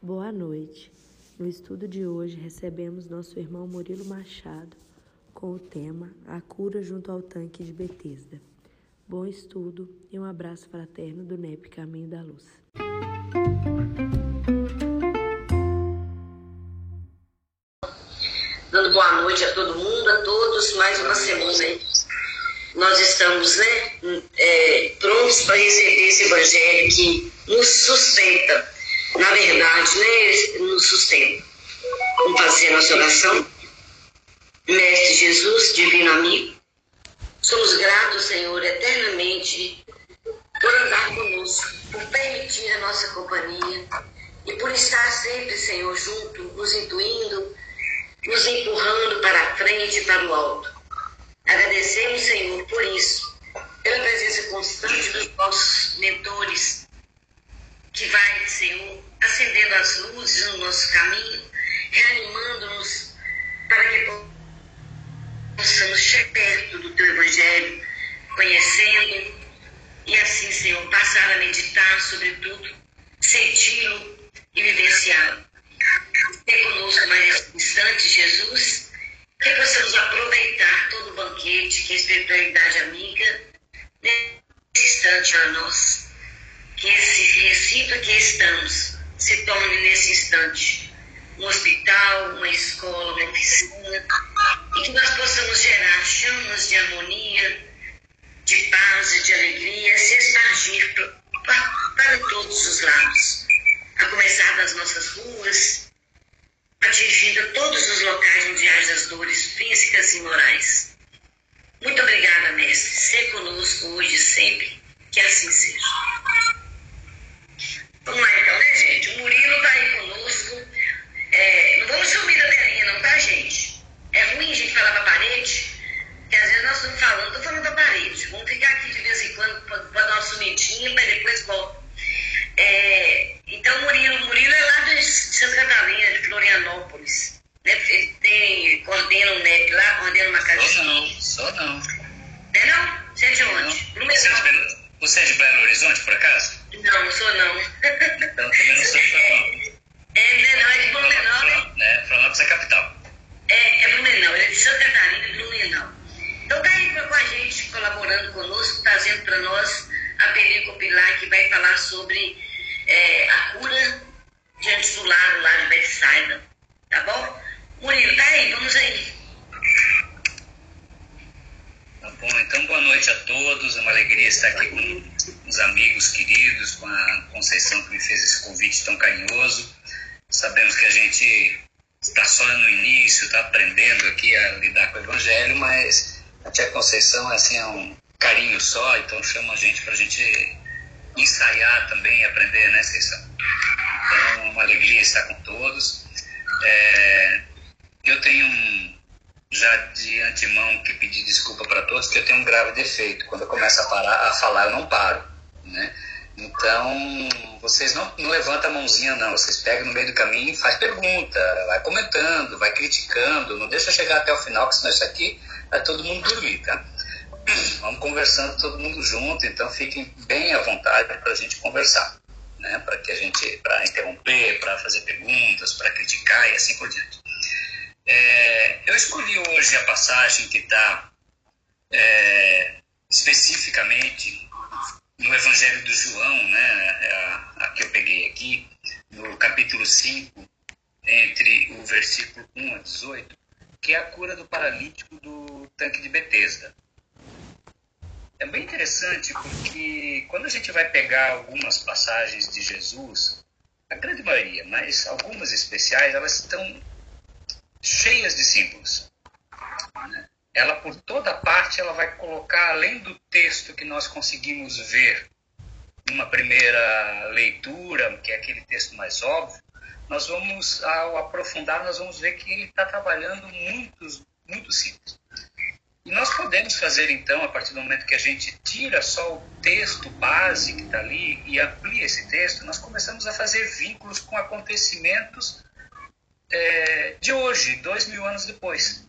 Boa noite. No estudo de hoje recebemos nosso irmão Murilo Machado com o tema A cura junto ao tanque de Betesda. Bom estudo e um abraço fraterno do NEP Caminho da Luz. Dando boa noite a todo mundo, a todos, mais uma semana aí. Nós estamos né, é, prontos para receber esse evangelho que nos sustenta, na verdade, né, nos sustenta. Vamos fazer nossa oração. Mestre Jesus, divino amigo, somos gratos, Senhor, eternamente por andar conosco, por permitir a nossa companhia e por estar sempre, Senhor, junto, nos intuindo, nos empurrando para a frente e para o alto. Agradecemos, Senhor, por isso, pela presença constante dos nossos mentores, que vai, Senhor, acendendo as luzes no nosso caminho, reanimando-nos para que possamos chegar perto do Teu Evangelho, conhecendo e assim, Senhor, passar a meditar sobre tudo, senti-lo e vivenciá-lo. Tem conosco mais nesse instante, Jesus, que possamos aproveitar todo o banquete que a espiritualidade amiga nesse instante a nós. Que esse recinto que estamos se torne nesse instante um hospital, uma escola, uma oficina, e que nós possamos gerar chamas de harmonia, de paz e de alegria, se espargir para, todos os lados, a começar das nossas ruas, atingindo todos os locais onde haja as dores físicas e morais. Muito obrigada, mestre. Ser conosco hoje sempre, que assim seja. Vamos lá então, né, gente? O Murilo está aí conosco. É, não vamos sumir da telinha, não, tá, gente? É ruim a gente falar para a parede, que às vezes nós estamos falando, estou falando da parede. Vamos ficar aqui de vez em quando para dar uma sumidinha, mas depois volta. É, então, Murilo, Murilo é lá de Santa Catarina, de Florianópolis. Né? Ele tem, coordena um NEP lá, coordena uma casa. Sou não, sou não. Não é não? Você é de onde? Você é você é de Belo Horizonte, por acaso? Não, não sou não. Então também não sou de Florianópolis. É, não, é de Blumenau, né? né? Florianópolis é capital. É, é Blumenau, ele é de Santa Catarina, de Blumenau. Então tá aí com a gente, colaborando conosco, trazendo para nós a película Pilar, que vai falar sobre é, a cura diante do lado lá de Betsaida. Tá bom? Murilo, tá aí, vamos aí. Tá bom, então boa noite a todos. É uma alegria estar aqui com os amigos queridos, com a Conceição que me fez esse convite tão carinhoso. Sabemos que a gente está só no início, está aprendendo aqui a lidar com o Evangelho, mas a Tia Conceição assim, é um carinho só, então chama a gente para a gente ensaiar também e aprender, né, Conceição? Então, é uma alegria estar com todos. É, eu tenho um, já de antemão que pedir desculpa para todos, que eu tenho um grave defeito. Quando eu começo a, parar, a falar, eu não paro, né? Então, vocês não, não levantam a mãozinha, não. Vocês pegam no meio do caminho faz pergunta, vai comentando, vai criticando. Não deixa chegar até o final, que senão isso aqui vai todo mundo dormir, tá? Vamos conversando todo mundo junto, então fiquem bem à vontade para a gente conversar, né? Para que a gente, para interromper, para fazer perguntas, para criticar e assim por diante. É, eu escolhi hoje a passagem que está é, especificamente no Evangelho do João, né, a, a, que eu peguei aqui, no capítulo 5, entre o versículo 1 a 18, que é a cura do paralítico do tanque de Betesda. É bem interessante porque quando a gente vai pegar algumas passagens de Jesus, a grande maioria, mas algumas especiais, elas estão cheias de símbolos. Ela, por toda parte, ela vai colocar, além do texto que nós conseguimos ver numa primeira leitura, que é aquele texto mais óbvio, nós vamos, ao aprofundar, nós vamos ver que ele está trabalhando muitos, muitos símbolos. E nós podemos fazer, então, a partir do momento que a gente tira só o texto base que está ali e amplia esse texto, nós começamos a fazer vínculos com acontecimentos é, de hoje, dois mil anos depois.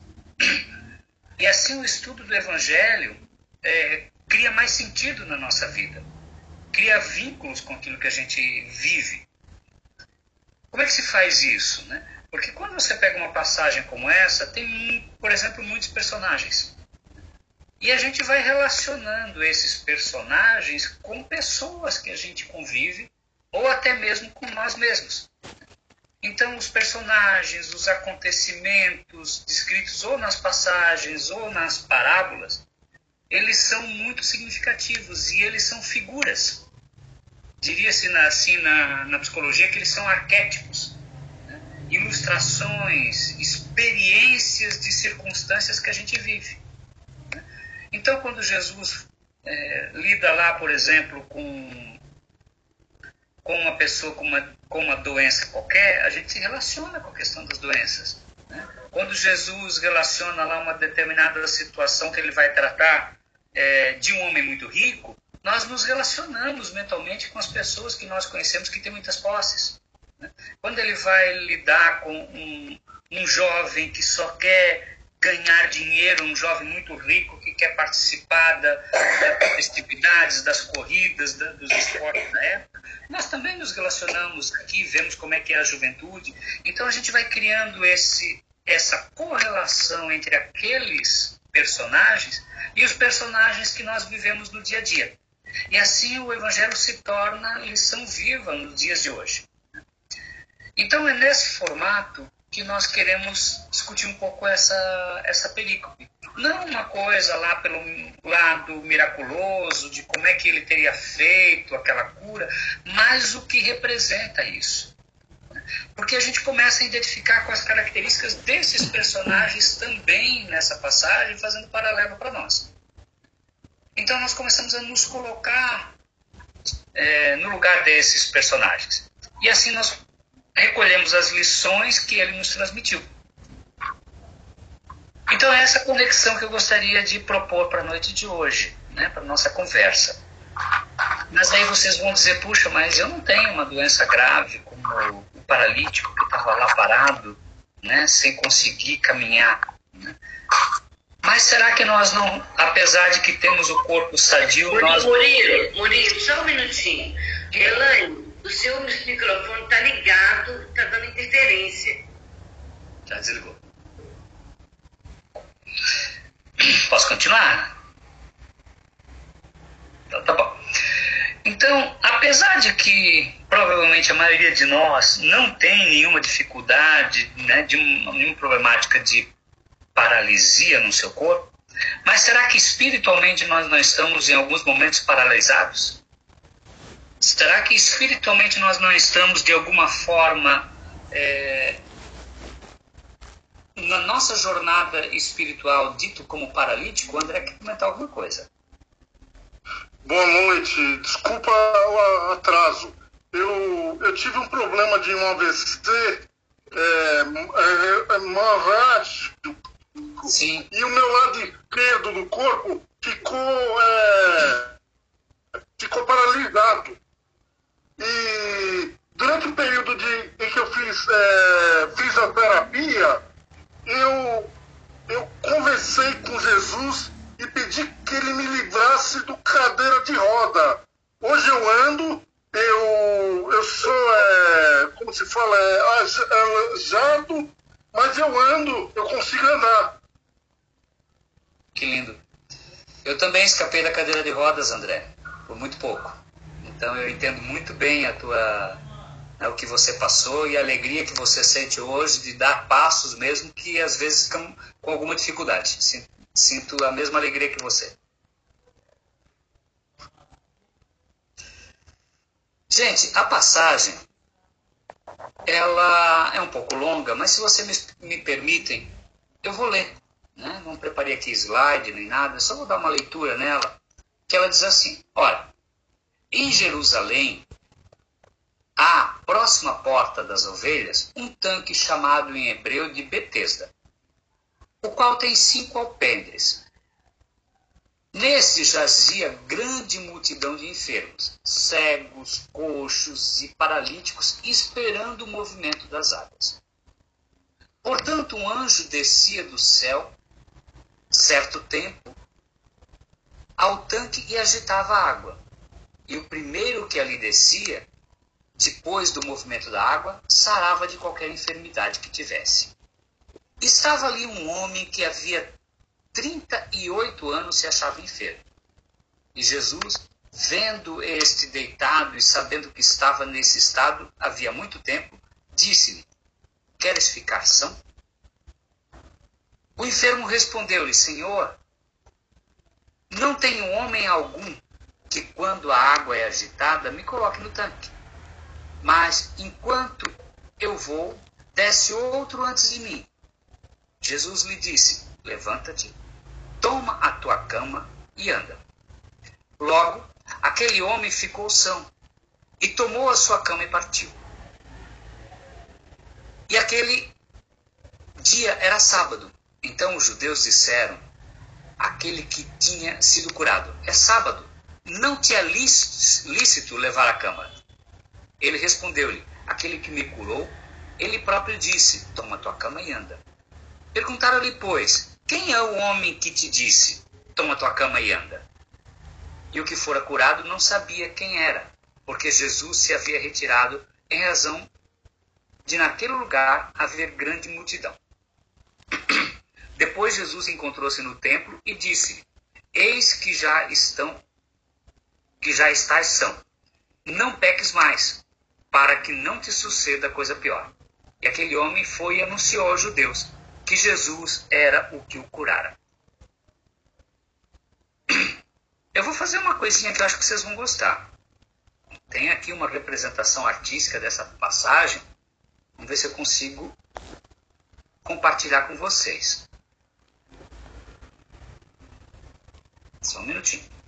E assim o estudo do Evangelho é, cria mais sentido na nossa vida, cria vínculos com aquilo que a gente vive. Como é que se faz isso? Né? Porque quando você pega uma passagem como essa, tem, por exemplo, muitos personagens. E a gente vai relacionando esses personagens com pessoas que a gente convive, ou até mesmo com nós mesmos. Então, os personagens, os acontecimentos descritos ou nas passagens ou nas parábolas, eles são muito significativos e eles são figuras. Diria-se assim na, na psicologia que eles são arquétipos, né? ilustrações, experiências de circunstâncias que a gente vive. Né? Então, quando Jesus é, lida lá, por exemplo, com, com uma pessoa com uma, com uma doença qualquer, a gente se relaciona com a questão das doenças. Né? Quando Jesus relaciona lá uma determinada situação que ele vai tratar é, de um homem muito rico, nós nos relacionamos mentalmente com as pessoas que nós conhecemos que têm muitas posses. Né? Quando ele vai lidar com um, um jovem que só quer ganhar dinheiro, um jovem muito rico que quer participar da, das festividades, das corridas, da, dos esportes da época, nós também nos relacionamos aqui, vemos como é que é a juventude. Então a gente vai criando esse, essa correlação entre aqueles personagens e os personagens que nós vivemos no dia a dia. E assim o Evangelho se torna lição viva nos dias de hoje. Então é nesse formato que nós queremos discutir um pouco essa, essa perícope. Não uma coisa lá pelo lado miraculoso, de como é que ele teria feito aquela cura, mas o que representa isso. Porque a gente começa a identificar com as características desses personagens também nessa passagem, fazendo paralelo para nós. Então nós começamos a nos colocar é, no lugar desses personagens. E assim nós recolhemos as lições que ele nos transmitiu. Então é essa conexão que eu gostaria de propor para a noite de hoje, né, para a nossa conversa. Mas aí vocês vão dizer, puxa, mas eu não tenho uma doença grave como o paralítico que estava lá parado, né, sem conseguir caminhar. Né? Mas será que nós não, apesar de que temos o corpo sadio, Murilo, nós... Murilo, Murilo, só um minutinho. Elaine, o seu microfone está ligado, está dando interferência. Já desligou. Posso continuar? Então, tá bom. Então, apesar de que provavelmente a maioria de nós não tem nenhuma dificuldade, né, de nenhuma problemática de paralisia no seu corpo, mas será que espiritualmente nós não estamos em alguns momentos paralisados? Será que espiritualmente nós não estamos de alguma forma é, na nossa jornada espiritual dito como paralítico? O André quer comentar alguma coisa. Boa noite. Desculpa o atraso. Eu, eu tive um problema de um AVC é, é, é Sim. e o meu lado esquerdo do corpo ficou, é, ficou paralisado. E durante o período de, em que eu fiz é, fisioterapia, eu, eu conversei com Jesus e pedi que ele me livrasse do cadeira de roda. Hoje eu ando, eu, eu sou, é, como se fala, é, aleijado, mas eu ando, eu consigo andar. Que lindo. Eu também escapei da cadeira de rodas, André, por muito pouco. Então eu entendo muito bem a tua, né, o que você passou e a alegria que você sente hoje de dar passos, mesmo que às vezes ficam com alguma dificuldade. Sinto a mesma alegria que você. Gente, a passagem ela é um pouco longa, mas se vocês me, me permitem, eu vou ler. Né? Não preparei aqui slide nem nada, só vou dar uma leitura nela. Que ela diz assim: Ora, em Jerusalém, à próxima porta das ovelhas, um tanque chamado em hebreu de Betesda, o qual tem cinco alpendres. Nesse jazia grande multidão de enfermos, cegos, coxos e paralíticos, esperando o movimento das águas. Portanto, um anjo descia do céu, certo tempo, ao tanque e agitava a água. E o primeiro que ali descia, depois do movimento da água, sarava de qualquer enfermidade que tivesse. Estava ali um homem que havia 38 anos se achava enfermo. E Jesus, vendo este deitado e sabendo que estava nesse estado havia muito tempo, disse-lhe: Queres ficar são? O enfermo respondeu-lhe: Senhor, não tenho homem algum que, quando a água é agitada, me coloque no tanque. Mas, enquanto eu vou, desce outro antes de mim. Jesus lhe disse: Levanta-te, toma a tua cama e anda. Logo, aquele homem ficou são e tomou a sua cama e partiu. E aquele dia era sábado. Então os judeus disseram: aquele que tinha sido curado, é sábado, não te é lícito levar a cama. Ele respondeu-lhe: aquele que me curou, ele próprio disse: toma tua cama e anda. Perguntaram-lhe, pois, quem é o homem que te disse: toma tua cama e anda? E o que fora curado não sabia quem era, porque Jesus se havia retirado em razão de naquele lugar haver grande multidão. Depois Jesus encontrou-se no templo e disse: Eis que já estão que já estás são. Não peques mais, para que não te suceda coisa pior. E aquele homem foi e anunciou aos judeus que Jesus era o que o curara. Eu vou fazer uma coisinha que eu acho que vocês vão gostar. Tem aqui uma representação artística dessa passagem. Vamos ver se eu consigo compartilhar com vocês. Só um minutinho.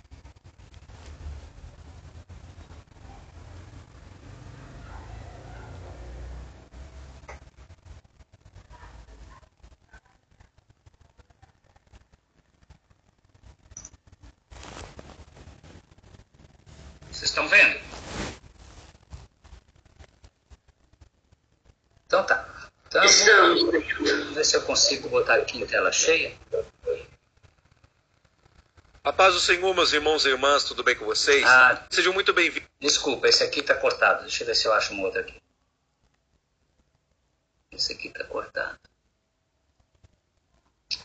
Vocês estão vendo? Então tá. Então, vamos ver se eu consigo botar aqui em tela cheia. A paz do Senhor, meus irmãos e irmãs, tudo bem com vocês? Ah, Sejam muito bem-vindos. desculpa, esse aqui tá cortado. Deixa eu ver se eu acho um outro aqui. Esse aqui tá cortado.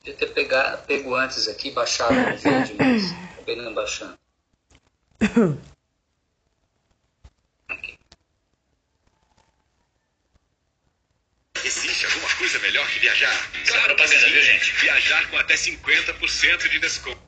Devia ter pegar, pego antes aqui, baixado o vídeo, mas acabei não baixando. 50% de desconto.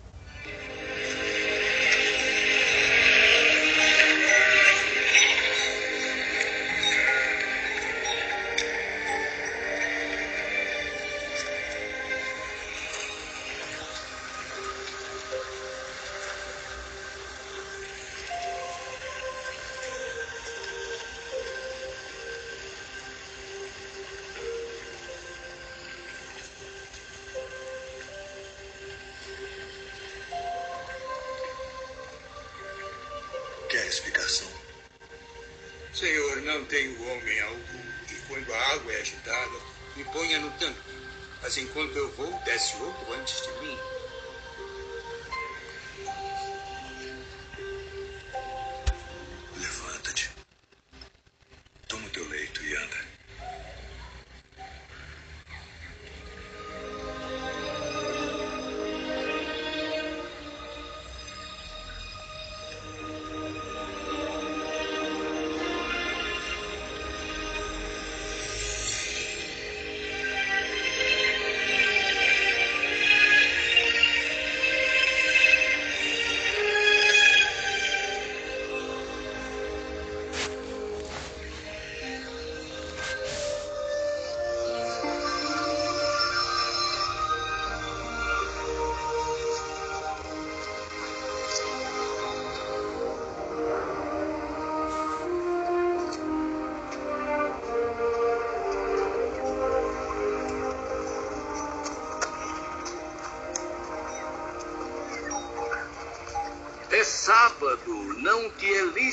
Vou, desce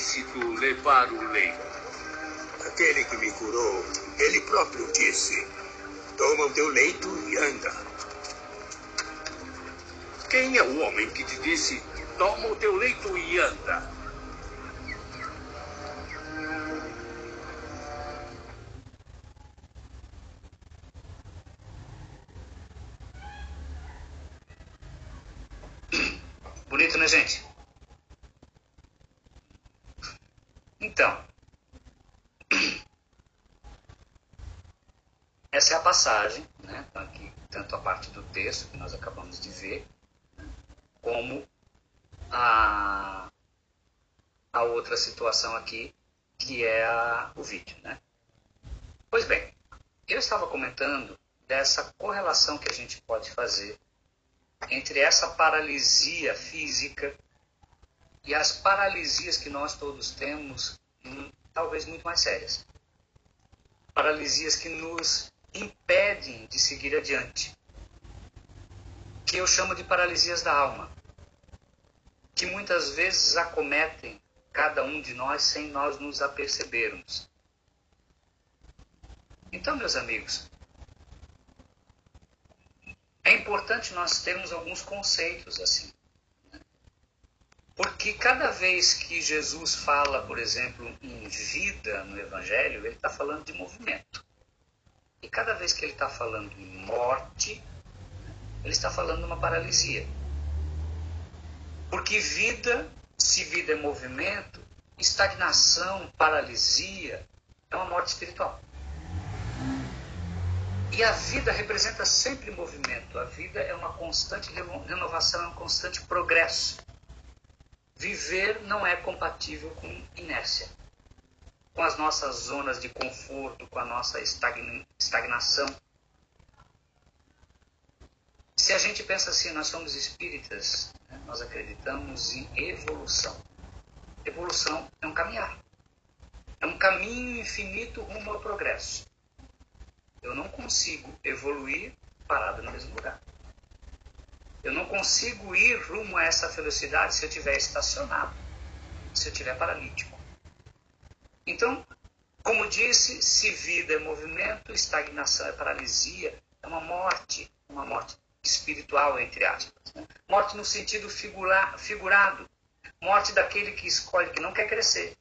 lícito levar o leito. Aquele que me curou, ele próprio disse: Toma o teu leito e anda. Quem é o homem que te disse: Toma o teu leito e anda? Bonito, né, gente? Essa é a passagem, né? Aqui, tanto a parte do texto que nós acabamos de ver, como a, a outra situação aqui, que é a, o vídeo, né? Pois bem, eu estava comentando dessa correlação que a gente pode fazer entre essa paralisia física e as paralisias que nós todos temos, hum, talvez muito mais sérias. Paralisias que nos impedem de seguir adiante. Que eu chamo de paralisias da alma. Que muitas vezes acometem cada um de nós sem nós nos apercebermos. Então, meus amigos, é importante nós termos alguns conceitos assim. Porque cada vez que Jesus fala, por exemplo, em vida no Evangelho, ele está falando de movimento. E cada vez que ele está falando em morte, ele está falando uma paralisia. Porque vida, se vida é movimento, estagnação, paralisia, é uma morte espiritual. E a vida representa sempre movimento. A vida é uma constante renovação, é um constante progresso. Viver não é compatível com inércia, com as nossas zonas de conforto, com a nossa estagnação. Se a gente pensa assim, nós somos espíritas, né? nós acreditamos em evolução. Evolução é um caminhar, é um caminho infinito rumo ao progresso. Eu não consigo evoluir parado no mesmo lugar. Eu não consigo ir rumo a essa felicidade se eu estiver estacionado, se eu estiver paralítico. Então, como disse, se vida é movimento, estagnação é paralisia, é uma morte, uma morte espiritual, entre aspas. Né? Morte no sentido figura, figurado, morte daquele que escolhe que não quer crescer,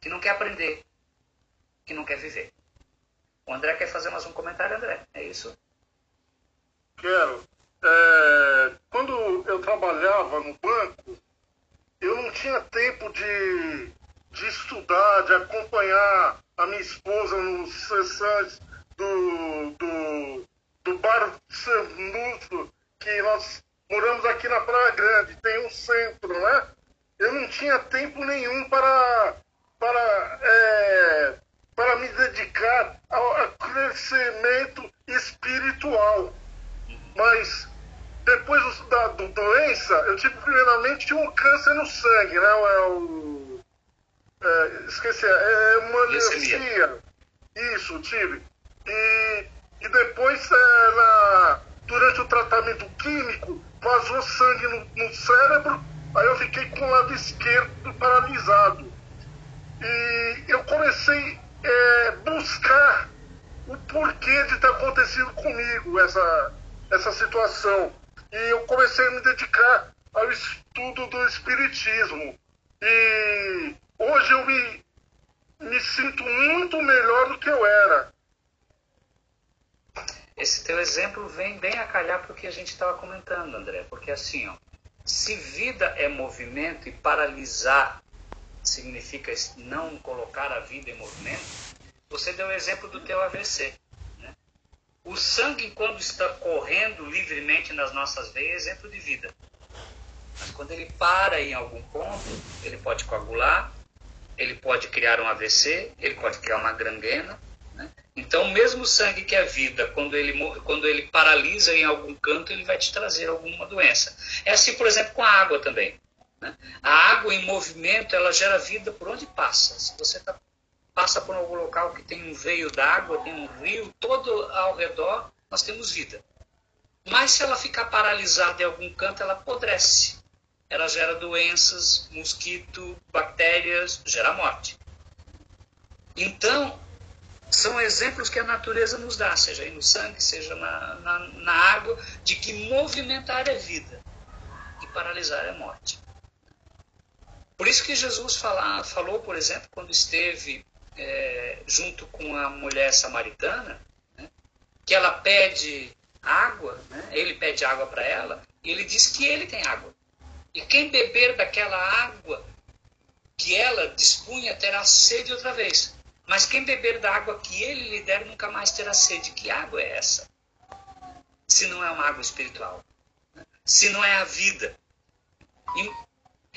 que não quer aprender, que não quer viver. O André quer fazer mais um comentário, André? É isso? Quero. É, quando eu trabalhava no banco, eu não tinha tempo de, de estudar, de acompanhar a minha esposa nos sessões do, do, do bar que nós moramos aqui na Praia Grande, tem um centro, né? Eu não tinha tempo nenhum para, para é, para me dedicar ao, ao crescimento espiritual. Mas depois da do doença, eu tive primeiramente um câncer no sangue, né? É o, é, esqueci, é hemonesia. Isso, tive. E, e depois, é, na, durante o tratamento químico, vazou sangue no, no cérebro, aí eu fiquei com o lado esquerdo paralisado. E eu comecei é, buscar o porquê de ter acontecido comigo essa, essa situação. E eu comecei a me dedicar ao estudo do Espiritismo. E hoje eu me, me sinto muito melhor do que eu era. Esse teu exemplo vem bem a calhar para o que a gente estava comentando, André. Porque assim, ó, se vida é movimento e paralisar significa não colocar a vida em movimento, você deu o exemplo do teu AVC. Né? O sangue, quando está correndo livremente nas nossas veias, é exemplo de vida. Mas quando ele para em algum ponto, ele pode coagular, ele pode criar um AVC, ele pode criar uma gangrena. Né? Então, mesmo o sangue que é vida, quando ele, quando ele paralisa em algum canto, ele vai te trazer alguma doença. É assim, por exemplo, com a água também. Né? A água em movimento, ela gera vida por onde passa. Se você tá, passa por algum local que tem um veio d'água, tem um rio, todo ao redor, nós temos vida. Mas se ela ficar paralisada em algum canto, ela apodrece. Ela gera doenças, mosquito, bactérias, gera morte. Então, são exemplos que a natureza nos dá, seja aí no sangue, seja na, na, na água, de que movimentar é vida e paralisar é morte. Por isso que Jesus fala, falou, por exemplo, quando esteve é, junto com a mulher samaritana, né, que ela pede água, né, ele pede água para ela, e ele diz que ele tem água. E quem beber daquela água que ela dispunha terá sede outra vez. Mas quem beber da água que ele lhe der nunca mais terá sede. Que água é essa? Se não é uma água espiritual. Se não é a vida.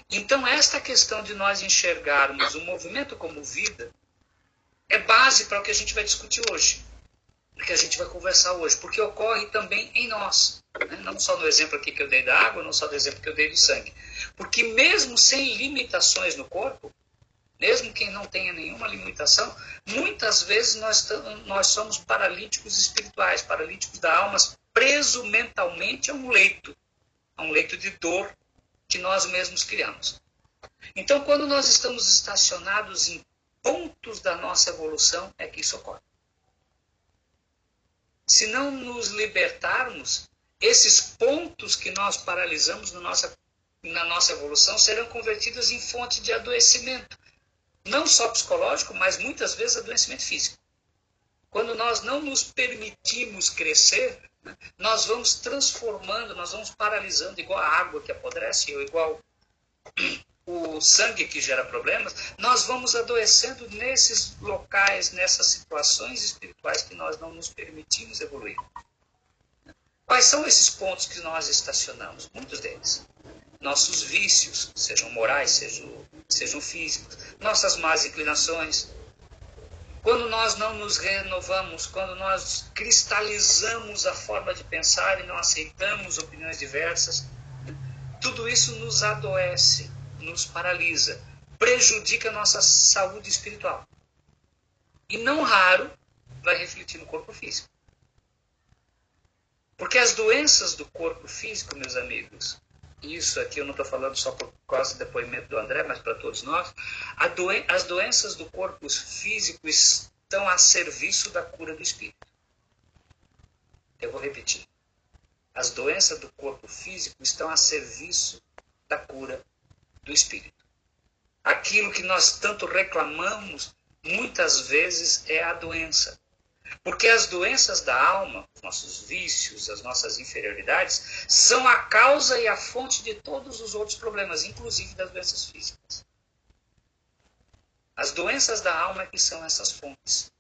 Então, esta questão de nós enxergarmos o movimento como vida é base para o que a gente vai discutir hoje que a gente vai conversar hoje, porque ocorre também em nós. Né? Não só no exemplo aqui que eu dei da água, não só no exemplo que eu dei do sangue. Porque mesmo sem limitações no corpo, mesmo quem não tenha nenhuma limitação, muitas vezes nós, nós somos paralíticos espirituais, paralíticos da alma, preso mentalmente a um leito, a um leito de dor que nós mesmos criamos. Então, quando nós estamos estacionados em pontos da nossa evolução, é que isso ocorre. Se não nos libertarmos, esses pontos que nós paralisamos na nossa, na nossa evolução serão convertidos em fonte de adoecimento. Não só psicológico, mas muitas vezes adoecimento físico. Quando nós não nos permitimos crescer, né, nós vamos transformando, nós vamos paralisando, igual a água que apodrece, ou igual o sangue que gera problemas, nós vamos adoecendo nesses locais, nessas situações espirituais que nós não nos permitimos evoluir. Quais são esses pontos que nós estacionamos? Muitos deles. Nossos vícios, sejam morais, sejam, sejam físicos, nossas más inclinações. Quando nós não nos renovamos, quando nós cristalizamos a forma de pensar e não aceitamos opiniões diversas, tudo isso nos adoece nos paralisa, prejudica a nossa saúde espiritual. E não raro vai refletir no corpo físico. Porque as doenças do corpo físico, meus amigos, isso aqui eu não estou falando só por causa do depoimento do André, mas para todos nós, doen as doenças do corpo físico estão a serviço da cura do espírito. Eu vou repetir. As doenças do corpo físico estão a serviço da cura do espírito. Aquilo que nós tanto reclamamos, muitas vezes é a doença. Porque as doenças da alma, os nossos vícios, as nossas inferioridades, são a causa e a fonte de todos os outros problemas, inclusive das doenças físicas. As doenças da alma é que são essas fontes.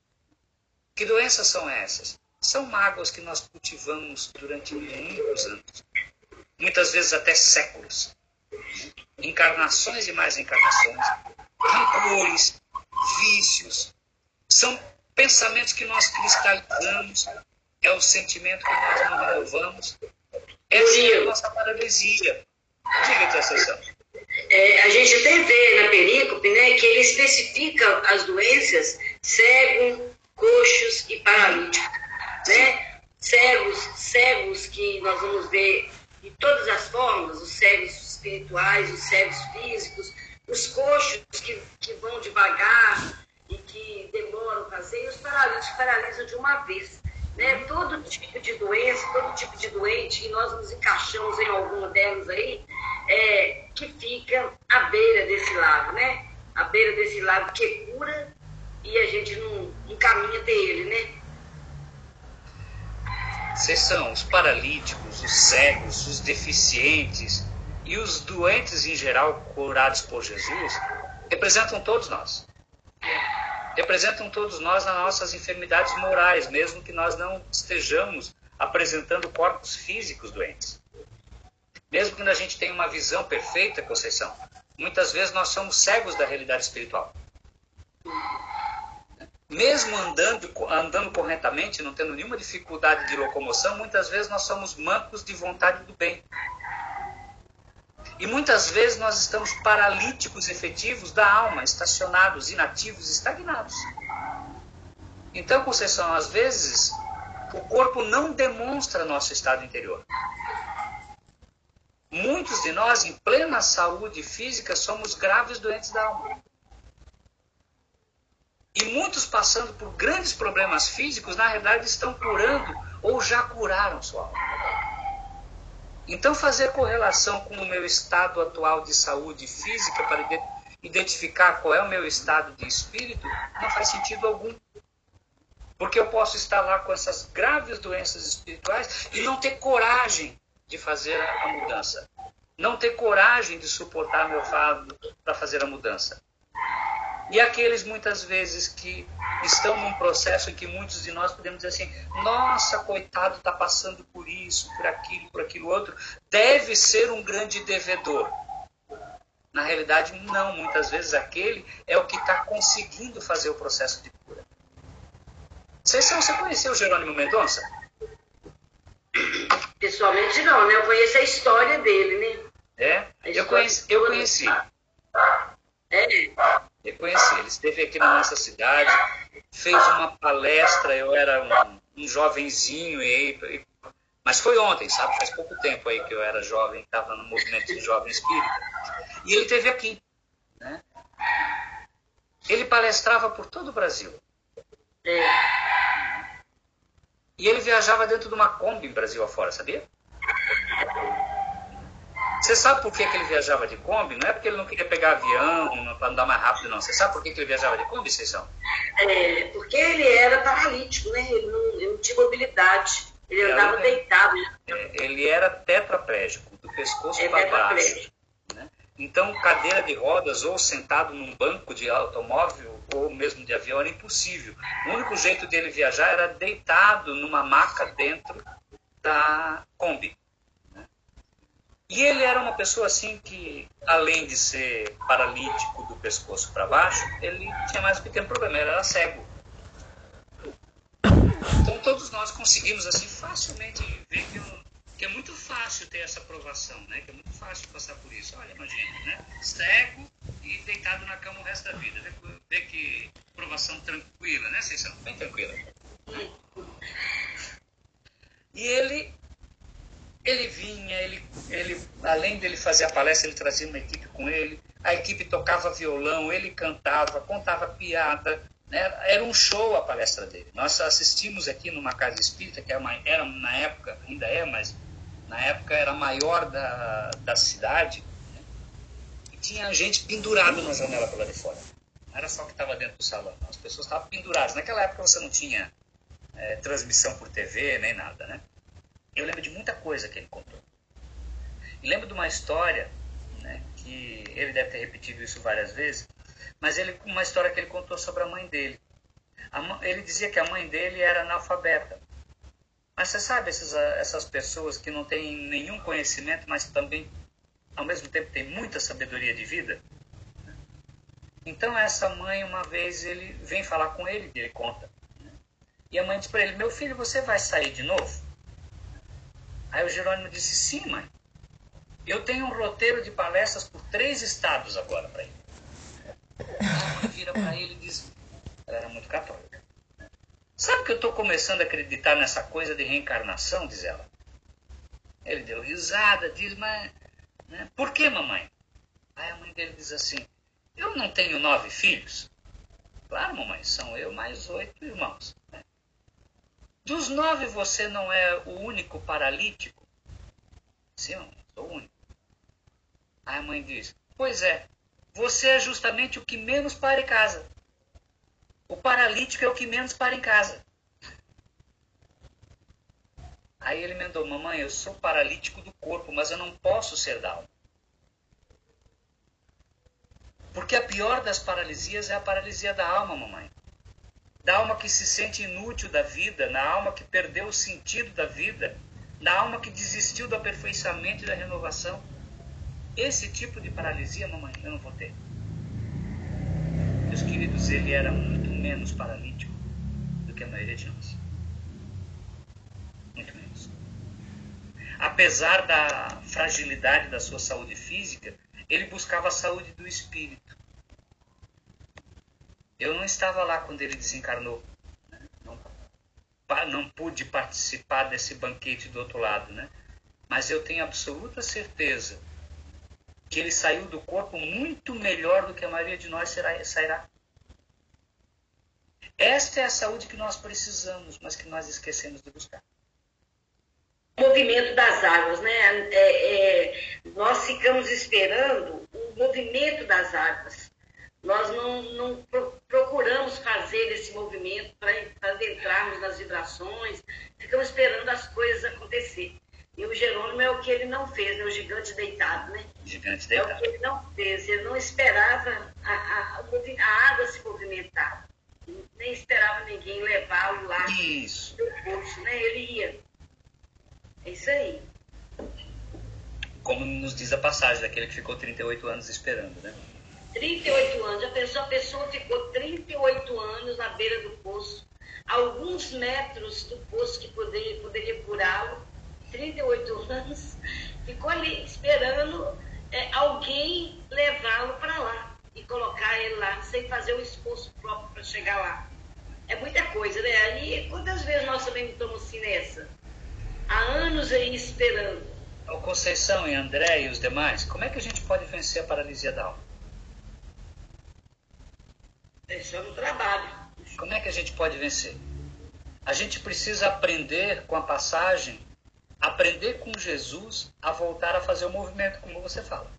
Que doenças são essas? São mágoas que nós cultivamos durante muitos anos, muitas vezes até séculos encarnações e mais encarnações, rancores, vícios, são pensamentos que nós cristalizamos, é o sentimento que nós não renovamos. Essa é a nossa paralisia. Diga, tua sessão. É, a gente até vê na perícope né, que ele especifica as doenças cego, coxos e paralíticos. Né? Cegos, cegos que nós vamos ver de todas as formas, os cegos espirituais, os cegos físicos, os coxos que, que vão devagar e que demoram a fazer, e os paralíticos paralisam de uma vez. Né? Todo tipo de doença, todo tipo de doente, e nós nos encaixamos em algum delas aí, é, que fica à beira desse lago, né? À beira desse lago que cura e a gente não, não caminha até ele, né? Vocês são os paralíticos, os cegos, os deficientes, e os doentes em geral curados por Jesus representam todos nós. Representam todos nós nas nossas enfermidades morais, mesmo que nós não estejamos apresentando corpos físicos doentes. Mesmo que a gente tenha uma visão perfeita, Conceição, muitas vezes nós somos cegos da realidade espiritual. Mesmo andando, andando corretamente, não tendo nenhuma dificuldade de locomoção, muitas vezes nós somos mancos de vontade do bem. E muitas vezes nós estamos paralíticos efetivos da alma, estacionados, inativos, estagnados. Então, Conceição, às vezes o corpo não demonstra nosso estado interior. Muitos de nós, em plena saúde física, somos graves doentes da alma. E muitos passando por grandes problemas físicos, na realidade, estão curando ou já curaram sua alma. Então, fazer correlação com o meu estado atual de saúde física para identificar qual é o meu estado de espírito não faz sentido algum. Porque eu posso estar lá com essas graves doenças espirituais e não ter coragem de fazer a mudança. não ter coragem de suportar meu fardo para fazer a mudança. E aqueles muitas vezes que estão num processo em que muitos de nós podemos dizer assim: nossa, coitado, está passando por isso, por aquilo, por aquilo outro, deve ser um grande devedor. Na realidade, não. Muitas vezes aquele é o que está conseguindo fazer o processo de cura. Vocês são, você conheceu o Jerônimo Mendonça? Pessoalmente não, né? Eu conheço a história dele, né? É? Eu conheci. Eu conheci. É. Eu conheci. Ele esteve aqui na nossa cidade, fez uma palestra, eu era um, um jovenzinho, e, e, mas foi ontem, sabe? Faz pouco tempo aí que eu era jovem, estava no movimento de jovem espírita. E ele esteve aqui. Né? Ele palestrava por todo o Brasil. E ele viajava dentro de uma Kombi Brasil afora, sabia? Você sabe por que, que ele viajava de Kombi? Não é porque ele não queria pegar avião para andar mais rápido, não. Você sabe por que, que ele viajava de Kombi, Seixão? É, porque ele era paralítico, né? Ele não, ele não tinha mobilidade. Ele andava Era- deitado. É, Ele era tetraplégico, do pescoço É para baixo. né? Então, cadeira de rodas ou sentado num banco de automóvel ou mesmo de avião era impossível. O único jeito dele viajar era deitado numa maca dentro da Kombi. E ele era uma pessoa assim que, além de ser paralítico do pescoço para baixo, ele tinha mais um pequeno problema, ele era cego. Então todos nós conseguimos assim facilmente ver que, o- que é muito fácil ter essa aprovação, né? Que é muito fácil passar por isso. Olha, imagina, né? Cego e deitado na cama o resto da vida. Vê, vê que aprovação tranquila, né, Seixão? Bem tranquila. E ele, ele vinha, ele, além dele fazer a palestra, ele trazia uma equipe com ele. A equipe tocava violão, ele cantava, contava piada. Né? Era um show a palestra dele. Nós assistimos aqui numa casa espírita, que era, uma- era na época, ainda é, mas na época era a maior da, da cidade. né? E tinha gente pendurada na janela pela de fora. Não era só que estava dentro do salão, as pessoas estavam penduradas. Naquela época você não tinha eh, transmissão por TV nem nada, né? Eu lembro de muita coisa que ele contou. E lembro de uma história, né, que ele deve ter repetido isso várias vezes, mas ele uma história que ele contou sobre a mãe dele. A ele dizia que a mãe dele era analfabeta. Mas você sabe essas, essas pessoas que não têm nenhum conhecimento, mas também, ao mesmo tempo, têm muita sabedoria de vida? Então essa mãe, uma vez, ele vem falar com ele, e ele conta. né? E a Eu tenho um roteiro de palestras por três estados agora para ele. Vira para ele e diz, ela era muito católica. Sabe que eu estou começando a acreditar nessa coisa de reencarnação, diz ela. Ele deu risada, diz, mas né, por que, mamãe? Aí a mãe dele diz assim, eu não tenho nove filhos? Claro, mamãe, são eu mais oito irmãos. né? Dos nove, você não é o único paralítico? Sim, mamãe, sou o único. Aí a mãe diz: Pois é, você é justamente o que menos para em casa. O paralítico é o que menos para em casa. Aí ele emendou: Mamãe, eu sou paralítico do corpo, mas eu não posso ser da alma. Porque a pior das paralisias é a paralisia da alma, mamãe da alma que se sente inútil da vida, na alma que perdeu o sentido da vida, na alma que desistiu do aperfeiçoamento e da renovação. Esse tipo de paralisia, mamãe, eu não vou ter. Meus queridos, ele era muito menos paralítico do que a maioria de nós. Muito menos. Apesar da fragilidade da sua saúde física, ele buscava a saúde do espírito. Eu não estava lá quando ele desencarnou. Não, não pude participar desse banquete do outro lado, né? Mas eu tenho absoluta certeza que ele saiu do corpo muito melhor do que a maioria de nós sairá. Esta é a saúde que nós precisamos, mas que nós esquecemos de buscar. O movimento das águas, né? É, é, nós ficamos esperando o movimento das águas. Nós não, não pro- procuramos fazer esse movimento para entrarmos nas vibrações, ficamos esperando as coisas acontecer. E o Jerônimo é o que ele não fez, né? o gigante deitado, né? É o que ele não fez. Ele não esperava a, a, a água se movimentar. Nem esperava ninguém levá-lo lá. Isso. Posto, né? Ele ia. É isso aí. Como nos diz a passagem daquele que ficou 38 anos esperando, né? 38 anos. A pessoa, a pessoa ficou 38 anos na beira do poço, alguns metros do poço que poderia, poderia curá-lo 38 anos, ficou ali esperando é, alguém levá-lo para lá e colocar ele lá, sem fazer o esforço próprio para chegar lá. É muita coisa, né? Aí, quantas vezes nós também estamos assim nessa? Há anos aí esperando. O Conceição e André e os demais, como é que a gente pode vencer a paralisia da alma? Deixando o trabalho. Como é que a gente pode vencer? A gente precisa aprender com a passagem aprender com Jesus a voltar a fazer o movimento, como você fala.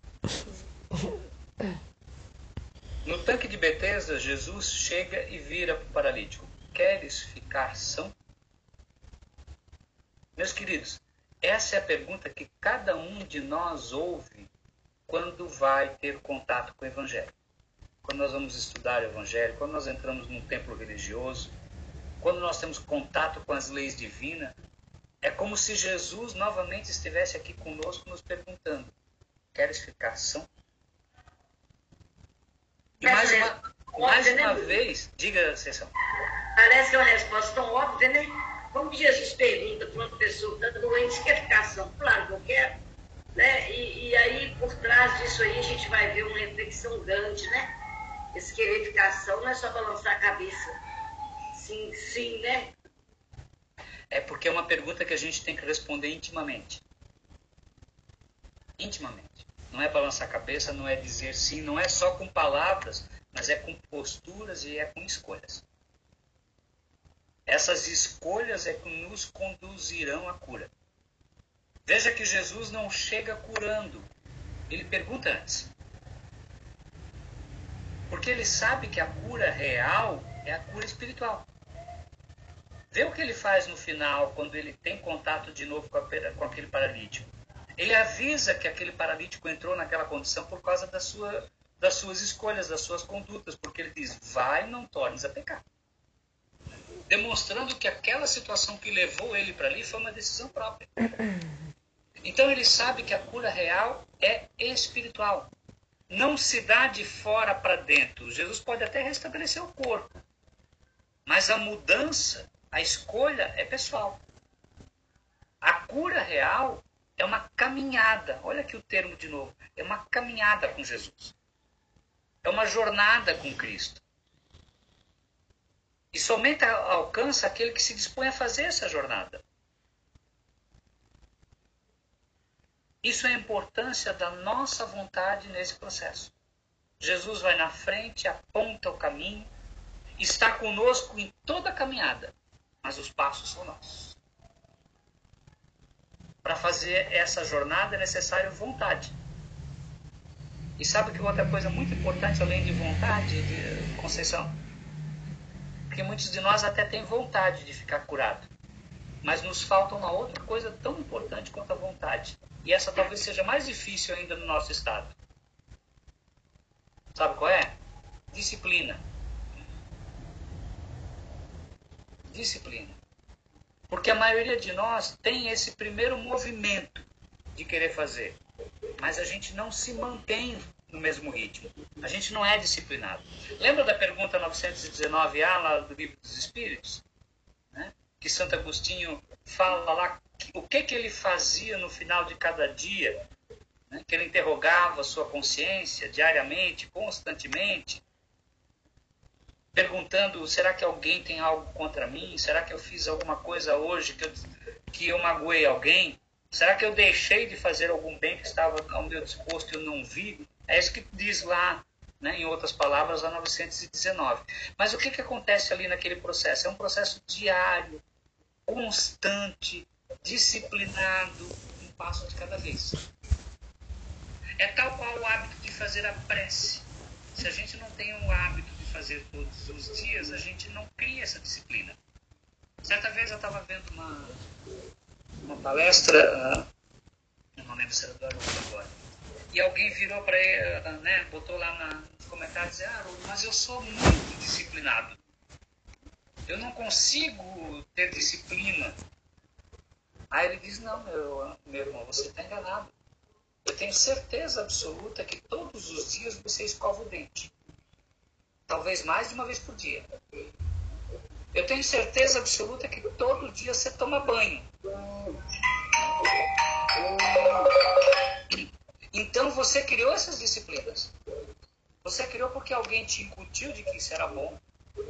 No tanque de Betesda, Jesus chega e vira para o paralítico: Queres ficar são? Meus queridos, essa é a pergunta que cada um de nós ouve quando vai ter contato com o Evangelho. Quando nós vamos estudar o Evangelho, quando nós entramos num templo religioso, quando nós temos contato com as leis divinas, é como se Jesus novamente estivesse aqui conosco nos perguntando: Queres ficar são? E mais uma, mais uma vez, diga, Sessão. Parece que é uma resposta tão óbvia, né? Como Jesus pergunta para uma pessoa que está doente, quer ficar são? Claro que eu quero. Né? E, e, aí, por trás disso aí, a gente vai ver uma reflexão grande, né? Esse querer ficar são não é só balançar a cabeça. Sim, sim, né? É porque é uma pergunta que a gente tem que responder intimamente. Intimamente. Não é balançar a cabeça, não é dizer sim, não é só com palavras, mas é com posturas e é com escolhas. Essas escolhas é que nos conduzirão à cura. Veja que Jesus não chega curando, ele pergunta antes. Porque ele sabe que a cura real é a cura espiritual. Vê o que ele faz no final, quando ele tem contato de novo com, a, com aquele paralítico. Ele avisa que aquele paralítico entrou naquela condição por causa da sua, das suas escolhas, das suas condutas, porque ele diz: vai, não tornes a pecar. Demonstrando que aquela situação que levou ele para ali foi uma decisão própria. Então ele sabe que a cura real é espiritual. Não se dá de fora para dentro. Jesus pode até restabelecer o corpo, mas a mudança a escolha é pessoal. A cura real é uma caminhada. Olha aqui o termo de novo. É uma caminhada com Jesus. É uma jornada com Cristo. E somente alcança aquele que se dispõe a fazer essa jornada. Isso é a importância da nossa vontade nesse processo. Jesus vai na frente, aponta o caminho, está conosco em toda a caminhada mas os passos são nossos. Para fazer essa jornada é necessário vontade. E sabe que outra coisa muito importante além de vontade, de Conceição? Porque muitos de nós até têm vontade de ficar curado. Mas nos falta uma outra coisa tão importante quanto a vontade. E essa talvez seja mais difícil ainda no nosso estado. Sabe qual é? Disciplina. Disciplina. Porque a maioria de nós tem esse primeiro movimento de querer fazer, mas a gente não se mantém no mesmo ritmo. A gente não é disciplinado. Lembra da pergunta 919A lá do Livro dos Espíritos? Né? Que Santo Agostinho fala lá o que, que ele fazia no final de cada dia, né? que ele interrogava sua consciência diariamente, constantemente, perguntando: será que alguém tem algo contra mim? Será que eu fiz alguma coisa hoje que eu, que eu magoei alguém? Será que eu deixei de fazer algum bem que estava ao meu disposto e eu não vi? É isso que diz lá, né, em outras palavras, a 919. Mas o que, que acontece ali naquele processo? É um processo diário, constante, disciplinado, um passo de cada vez. É tal qual o hábito de fazer a prece. Se a gente não tem um hábito fazer todos os dias, a gente não cria essa disciplina. Certa vez eu estava vendo uma, uma palestra, uh, não lembro se era do Haroldo agora, e alguém virou para ele, uh, né, botou lá na, nos comentários, ah, Haroldo, mas eu sou muito disciplinado. Eu não consigo ter disciplina. Aí ele diz, não, meu, meu irmão, você está enganado. Eu tenho certeza absoluta que todos os dias você escova o dente. Talvez mais de uma vez por dia. Eu tenho certeza absoluta que todo dia você toma banho. Então você criou essas disciplinas. Você criou porque alguém te incutiu de que isso era bom,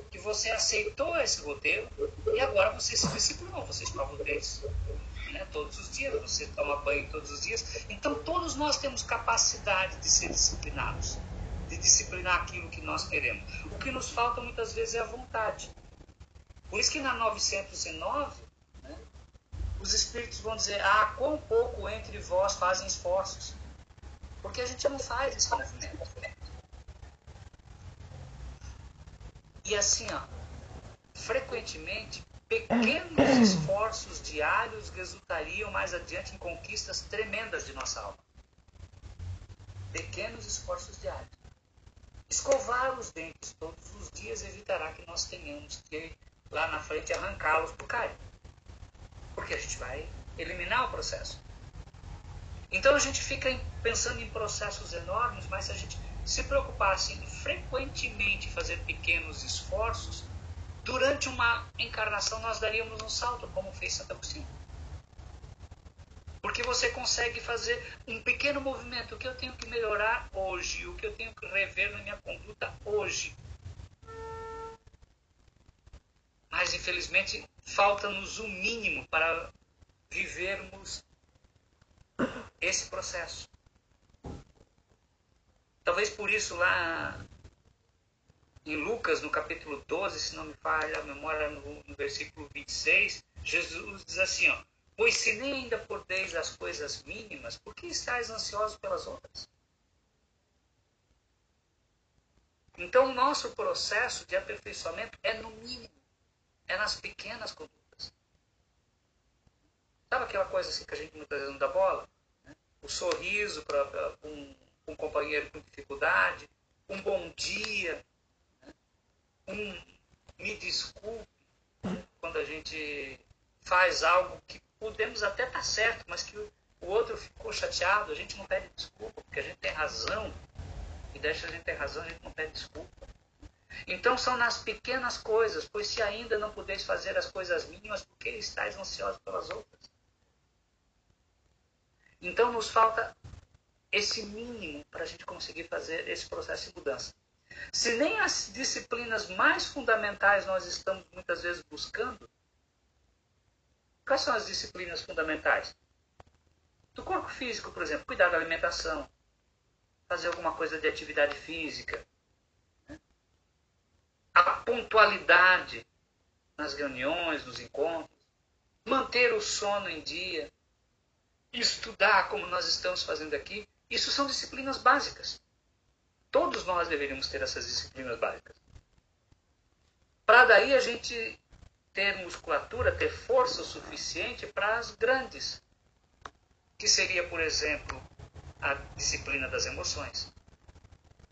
que você aceitou esse roteiro e agora você se disciplinou, você escova o né, todos os dias, você toma banho todos os dias. Então todos nós temos capacidade de ser disciplinados, de disciplinar aquilo que nós queremos. O que nos falta muitas vezes é a vontade. Por isso que na 909, né, os espíritos vão dizer, ah, quão pouco entre vós fazem esforços. Porque a gente não faz esse movimento. E assim, ó, frequentemente, pequenos esforços diários resultariam mais adiante em conquistas tremendas de nossa alma. Pequenos esforços diários. Escovar os dentes todos os dias evitará que nós tenhamos que lá na frente arrancá-los por cair. Porque a gente vai eliminar o processo. Então a gente fica pensando em processos enormes, mas se a gente se preocupasse em frequentemente fazer pequenos esforços, durante uma encarnação nós daríamos um salto, como fez Santa Agostinho. Porque você consegue fazer um pequeno movimento, o que eu tenho que melhorar hoje, o que eu tenho que rever na minha conduta hoje. Mas, infelizmente, falta-nos o mínimo para vivermos esse processo. Talvez por isso lá em Lucas, no capítulo 12, se não me falha a memória, no, no versículo 26, Jesus diz assim, ó, Pois se nem ainda podeis as coisas mínimas, por que estáis ansiosos pelas outras? Então, o nosso processo de aperfeiçoamento é no mínimo é nas pequenas condutas. Sabe aquela coisa assim que a gente muitas vezes não dá bola? Né? O sorriso para um, um companheiro com dificuldade, um bom dia, né? um me desculpe quando a gente faz algo que podemos até estar tá certo, mas que o, o outro ficou chateado, a gente não pede desculpa, porque a gente tem razão. E deixa a gente ter razão, a gente não pede desculpa. Então são nas pequenas coisas, pois se ainda não podeis fazer as coisas mínimas, por que estáis ansiosos pelas outras? Então nos falta esse mínimo para a gente conseguir fazer esse processo de mudança. Se nem as disciplinas mais fundamentais nós estamos muitas vezes buscando, quais são as disciplinas fundamentais? Do corpo físico, por exemplo, cuidar da alimentação, fazer alguma coisa de atividade física, a pontualidade nas reuniões, nos encontros, manter o sono em dia, estudar como nós estamos fazendo aqui, isso são disciplinas básicas. Todos nós deveríamos ter essas disciplinas básicas. Para daí a gente ter musculatura, ter força suficiente para as grandes, que seria, por exemplo, a disciplina das emoções,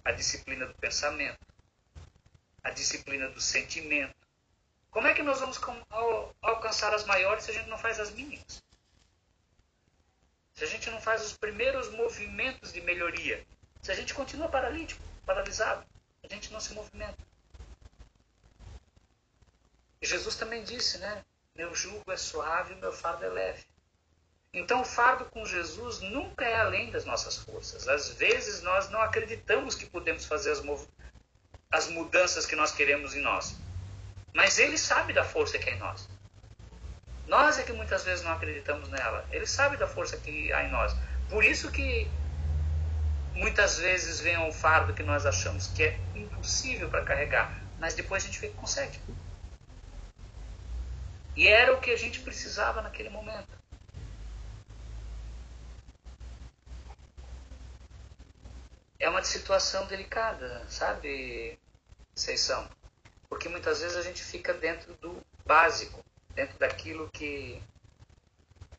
a disciplina do pensamento, a disciplina do sentimento. Como é que nós vamos alcançar as maiores se a gente não faz as mínimas? Se a gente não faz os primeiros movimentos de melhoria, se a gente continua paralítico, paralisado, a gente não se movimenta. Jesus também disse, né? Meu jugo é suave, meu fardo é leve. Então, o fardo com Jesus nunca é além das nossas forças. Às vezes, nós não acreditamos que podemos fazer as, as mudanças que nós queremos em nós. Mas ele sabe da força que é em nós. Nós é que muitas vezes não acreditamos nela. Ele sabe da força que há em nós. Por isso que muitas vezes vem um fardo que nós achamos que é impossível para carregar, mas depois a gente vê que consegue. E era o que a gente precisava naquele momento. é uma situação delicada, sabe, Seição? Porque muitas vezes a gente fica dentro do básico, dentro daquilo que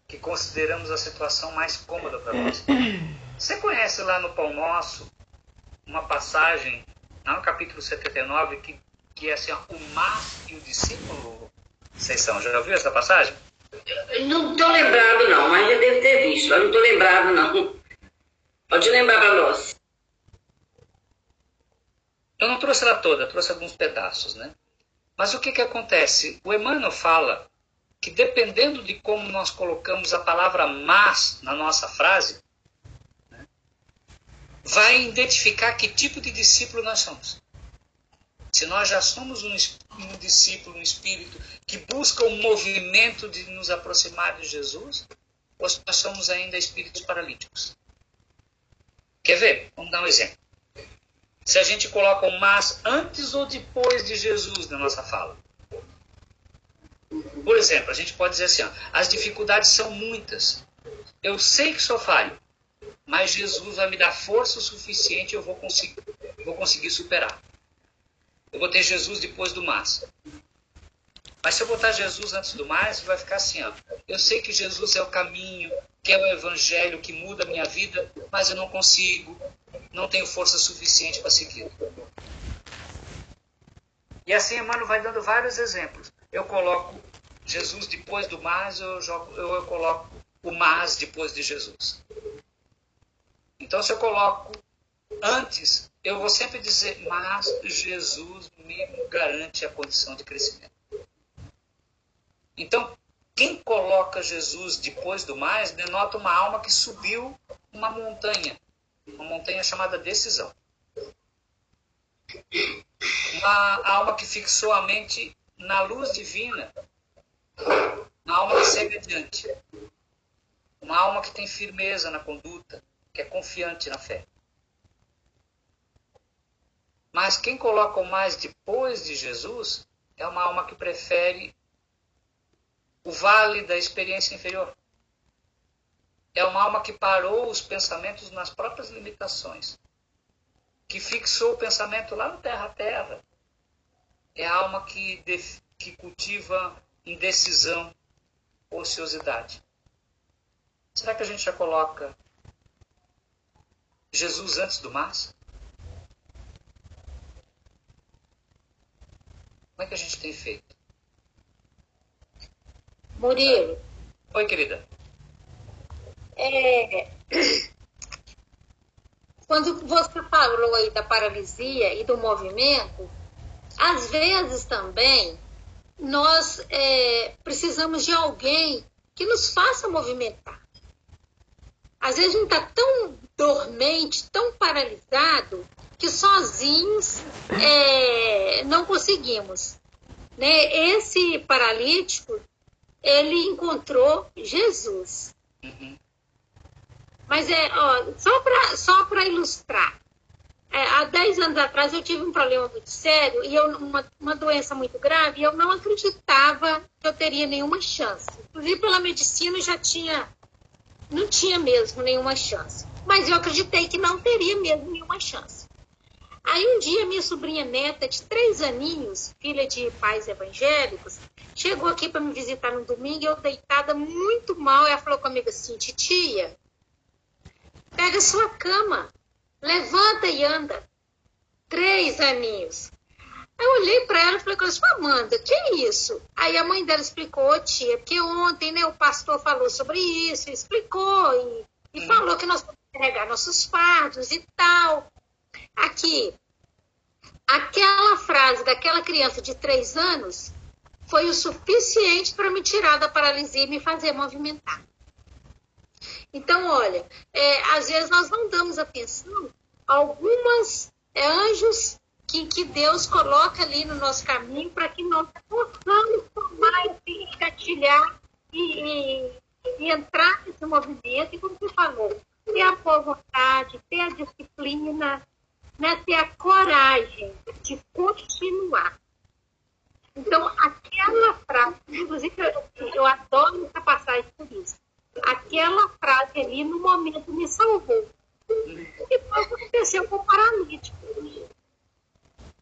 que consideramos a situação mais cômoda para nós. Você conhece lá no Pão Nosso uma passagem, lá no capítulo 79, que, que é assim, ó, o mar e o discípulo? São, já ouviu essa passagem? Não estou lembrado, não, mas já deve ter visto. Eu não estou lembrado, não. Pode lembrar para nós. Eu não trouxe ela toda, trouxe alguns pedaços, né? Mas o que, que acontece? O Emmanuel fala que dependendo de como nós colocamos a palavra mas na nossa frase, né, vai identificar que tipo de discípulo nós somos. Se nós já somos um, um discípulo, um espírito que busca o um movimento de nos aproximar de Jesus, ou se nós somos ainda espíritos paralíticos. Quer ver? Vamos dar um exemplo. Se a gente coloca o mas antes ou depois de Jesus na nossa fala. Por exemplo, a gente pode dizer assim: ó, as dificuldades são muitas. Eu sei que sou falho, mas Jesus vai me dar força o suficiente e eu vou conseguir, vou conseguir superar. Eu vou ter Jesus depois do mas. Mas se eu botar Jesus antes do mais, vai ficar assim, ó. Eu sei que Jesus é o caminho, que é o evangelho que muda a minha vida, mas eu não consigo, não tenho força suficiente para seguir. E assim Emmanuel vai dando vários exemplos. Eu coloco Jesus depois do mas, eu, jogo, eu, eu coloco o mas depois de Jesus. Então, se eu coloco antes, eu vou sempre dizer, mas Jesus me garante a condição de crescimento. Então, quem coloca Jesus depois do mais denota uma alma que subiu uma montanha, uma montanha chamada decisão. Uma alma que fixou a mente na luz divina, uma alma que segue adiante, uma alma que tem firmeza na conduta, que é confiante na fé. Mas quem coloca o mais depois de Jesus é uma alma que prefere o vale da experiência inferior. É uma alma que parou os pensamentos nas próprias limitações, que fixou o pensamento lá no terra-terra. É a alma que, que cultiva indecisão, ociosidade. Será que a gente já coloca Jesus antes do mas? Como é que a gente tem feito? Murilo. Oi, querida. É, quando você falou aí da paralisia e do movimento, às vezes também nós é, precisamos de alguém que nos faça movimentar. Às vezes a gente está tão dormente, tão paralisado, que sozinhos é, não conseguimos. Né? Esse paralítico ele encontrou Jesus. Uhum. Mas é, ó, só para só ilustrar, é, há 10 anos atrás eu tive um problema muito sério e eu, uma, uma doença muito grave e eu não acreditava que eu teria nenhuma chance. Inclusive pela medicina já tinha, não tinha mesmo nenhuma chance. Mas eu acreditei que não teria mesmo nenhuma chance. Aí um dia minha sobrinha neta de três aninhos, filha de pais evangélicos, chegou aqui para me visitar no domingo e eu deitada muito mal. Ela falou comigo assim: Titia, pega sua cama, levanta e anda. Três aninhos. Eu olhei para ela e falei com ela, Amanda, que é isso? Aí a mãe dela explicou, tia, porque ontem né, o pastor falou sobre isso, explicou e, e hum. falou que nós podemos carregar nossos fardos e tal. Aqui, aquela frase daquela criança de três anos foi o suficiente para me tirar da paralisia e me fazer movimentar. Então, olha, é, às vezes nós não damos atenção a algumas é, anjos que, que Deus coloca ali no nosso caminho para que nós possamos tomar esse engatilhar e, e, e, entrar nesse movimento. E como você falou, ter a boa vontade, ter a disciplina, né, ter a coragem de continuar. Então, aquela frase, inclusive eu, eu adoro essa passagem por isso. Aquela frase ali, no momento, me salvou. E foi aconteceu com o paralítico.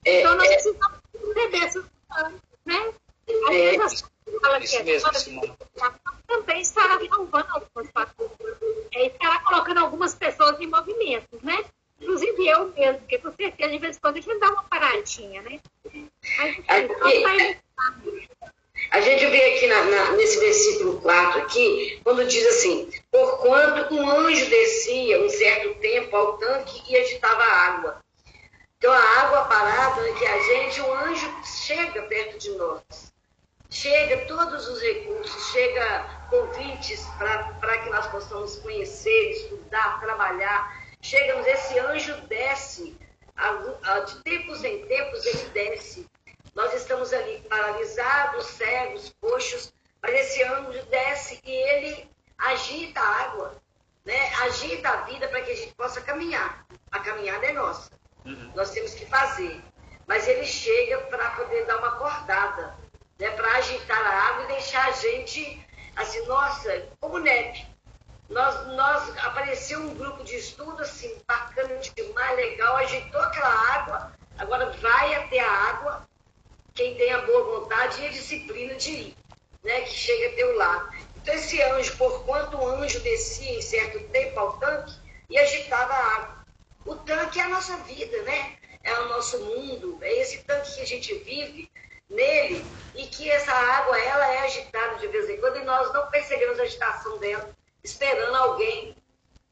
É, então, nós é, precisamos entender essa né? Aí, é, isso, isso mesmo, Simone. também estará salvando algumas pessoas. É, estará colocando algumas pessoas em movimentos, né? Eu mesmo, porque com certeza de vez em quando a gente dá uma paradinha, né? Mas, aqui, a gente vê aqui na, na, nesse versículo 4 aqui, quando diz assim, porquanto um anjo descia um certo tempo ao tanque e agitava a água. Então a água parada que a gente, o anjo chega perto de nós. Chega todos os recursos, chega convites para que nós possamos conhecer, estudar, trabalhar. Chegamos, esse anjo desce, de tempos em tempos ele desce. Nós estamos ali paralisados, cegos, coxos, mas esse anjo desce e ele agita a água, né? agita a vida para que a gente possa caminhar. A caminhada é nossa. Uhum. Nós temos que fazer. Mas ele chega para poder dar uma acordada, né? para agitar a água e deixar a gente assim, nossa, como neve. Nós, nós apareceu um grupo de estudo assim, bacana demais, legal, agitou aquela água, agora vai até a água, quem tem a boa vontade e a disciplina de ir, né, que chega até o lado. Então esse anjo, por quanto o anjo descia em certo tempo ao tanque e agitava a água. O tanque é a nossa vida, né? É o nosso mundo, é esse tanque que a gente vive nele e que essa água ela é agitada de vez em quando e nós não percebemos a agitação dela, esperando alguém.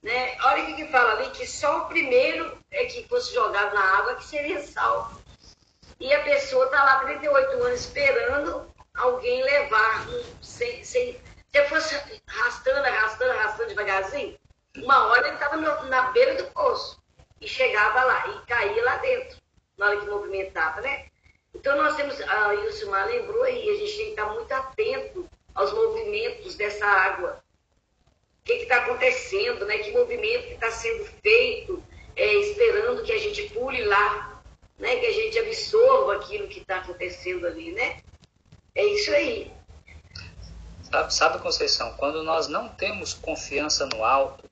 Né? Olha o que, que fala ali, que só o primeiro é que fosse jogado na água que seria salvo. E a pessoa está lá 38 anos esperando alguém levar, sem, sem, se fosse arrastando, arrastando, arrastando devagarzinho, uma hora ele estava na beira do poço e chegava lá e caía lá dentro, na hora que movimentava, né? Então nós temos, a Ilcimar lembrou aí, a gente tem que estar muito atento aos movimentos dessa água. O que está acontecendo, né? Que movimento que está sendo feito, é, esperando que a gente pule lá, né? Que a gente absorva aquilo que está acontecendo ali, né? É isso aí. Sabe, sabe, Conceição, quando nós não temos confiança no alto,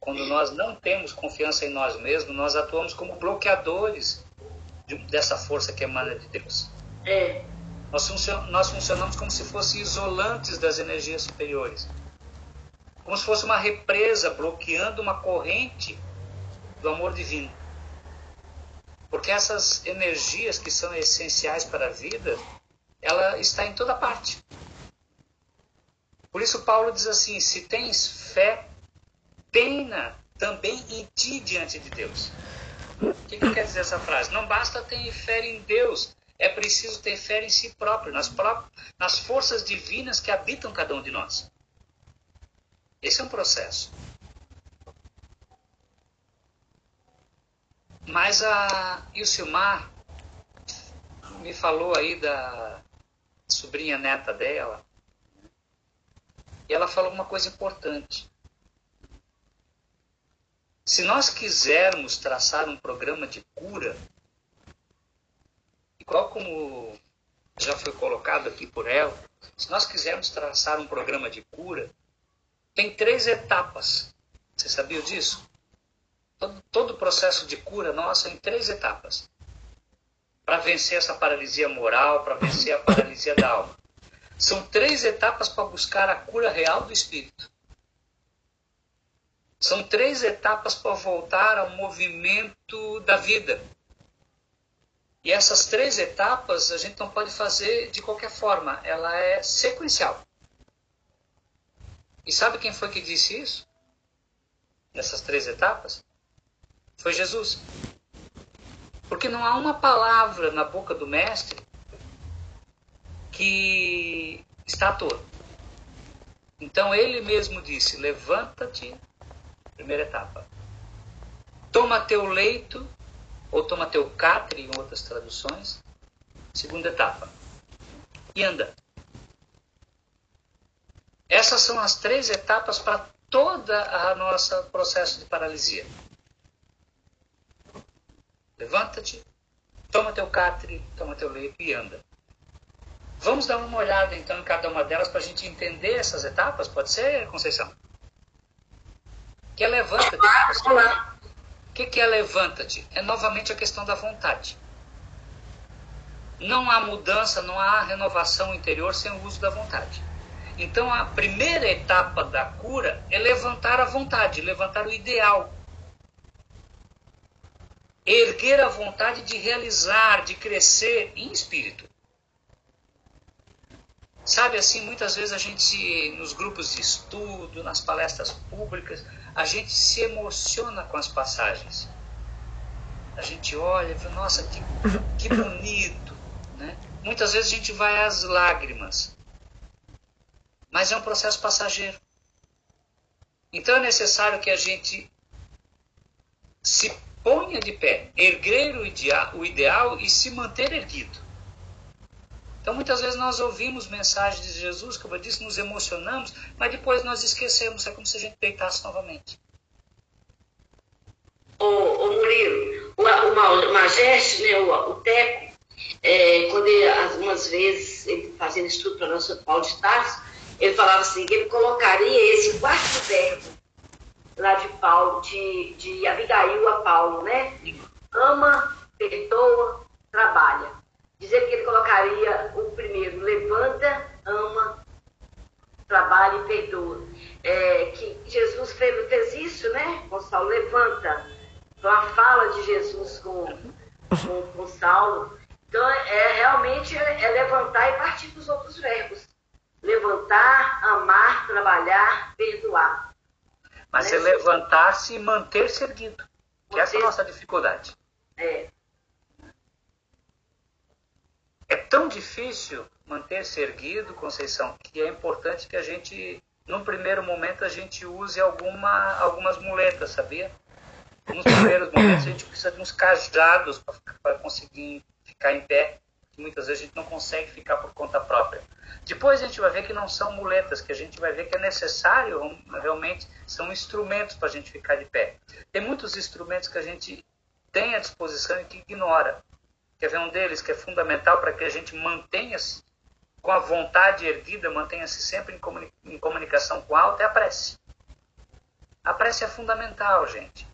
quando nós não temos confiança em nós mesmos, nós atuamos como bloqueadores de, dessa força que emana de Deus. É. Nós funcionamos como se fossem isolantes das energias superiores. Como se fosse uma represa bloqueando uma corrente do amor divino. Porque essas energias que são essenciais para a vida, ela está em toda parte. Por isso Paulo diz assim: se tens fé tenha também em ti diante de Deus. O que, que quer dizer essa frase? Não basta ter fé em Deus, é preciso ter fé em si próprio, nas, nas forças divinas que habitam cada um de nós. Esse é um processo. Mas a Ilcimar me falou aí da sobrinha neta dela, e ela falou uma coisa importante. Se nós quisermos traçar um programa de cura, igual como já foi colocado aqui por ela, se nós quisermos traçar um programa de cura, tem três etapas. Você sabia disso? Todo, todo o processo de cura nosso em três etapas. Para vencer essa paralisia moral, para vencer a paralisia da alma. São três etapas para buscar a cura real do espírito. São três etapas para voltar ao movimento da vida. E essas três etapas a gente não pode fazer de qualquer forma, ela é sequencial. E sabe quem foi que disse isso? Nessas três etapas? Foi Jesus. Porque não há uma palavra na boca do Mestre que está à toa. Então ele mesmo disse: Levanta-te Primeira etapa. Toma teu leito, ou toma teu catre, em outras traduções. Segunda etapa. E anda. Essas são as três etapas para toda a nossa processo de paralisia. Levanta-te, toma teu catre, toma teu leito e anda. Vamos dar uma olhada então em cada uma delas para a gente entender essas etapas, pode ser, Conceição? que é levanta-te. O que é levanta-te? É novamente a questão da vontade. Não há mudança, não há renovação interior sem o uso da vontade. Então a primeira etapa da cura é levantar a vontade, levantar o ideal. Erguer a vontade de realizar, de crescer em espírito. Sabe assim, muitas vezes a gente, nos grupos de estudo, nas palestras públicas, a gente se emociona com as passagens. A gente olha e fala, nossa, que, que bonito. Né? Muitas vezes a gente vai às lágrimas. Mas é um processo passageiro. Então é necessário que a gente se ponha de pé, erguer o ideal, o ideal e se manter erguido. Então, muitas vezes nós ouvimos mensagens de Jesus, como eu disse, nos emocionamos, mas depois nós esquecemos, é como se a gente deitasse novamente. O, o Murilo, o, o Majeste, né, o, o Teco, é, quando ele, algumas vezes, ele fazendo estudo para nós sobre Paulo de Tarso, ele falava assim, que ele colocaria esse quarto verbo lá de Paulo, de, de Abigail a Paulo, né? Ama, perdoa, trabalha dizer que ele colocaria o primeiro, levanta, ama, trabalha e perdoa. É, que Jesus fez, fez, isso, né, com Saulo, levanta. Então a fala de Jesus com, com, com Saulo. Então é realmente é, é levantar e partir dos outros verbos. Levantar, amar, trabalhar, perdoar. Mas né? é levantar-se e manter-se erguido. Que essa é a nossa dificuldade. É. É tão difícil manter-se erguido, Conceição, que é importante que a gente, num primeiro momento, a gente use alguma, algumas muletas, sabia? Nos primeiros momentos a gente precisa de uns cajados para conseguir ficar em pé. Muitas vezes a gente não consegue ficar por conta própria. Depois a gente vai ver que não são muletas, que a gente vai ver que é necessário, realmente, são instrumentos para a gente ficar de pé. Tem muitos instrumentos que a gente tem à disposição e que ignora. Quer ver um deles que é fundamental para que a gente mantenha-se com a vontade erguida, mantenha-se sempre em, comunicação com alto, é a prece. A prece é fundamental, gente.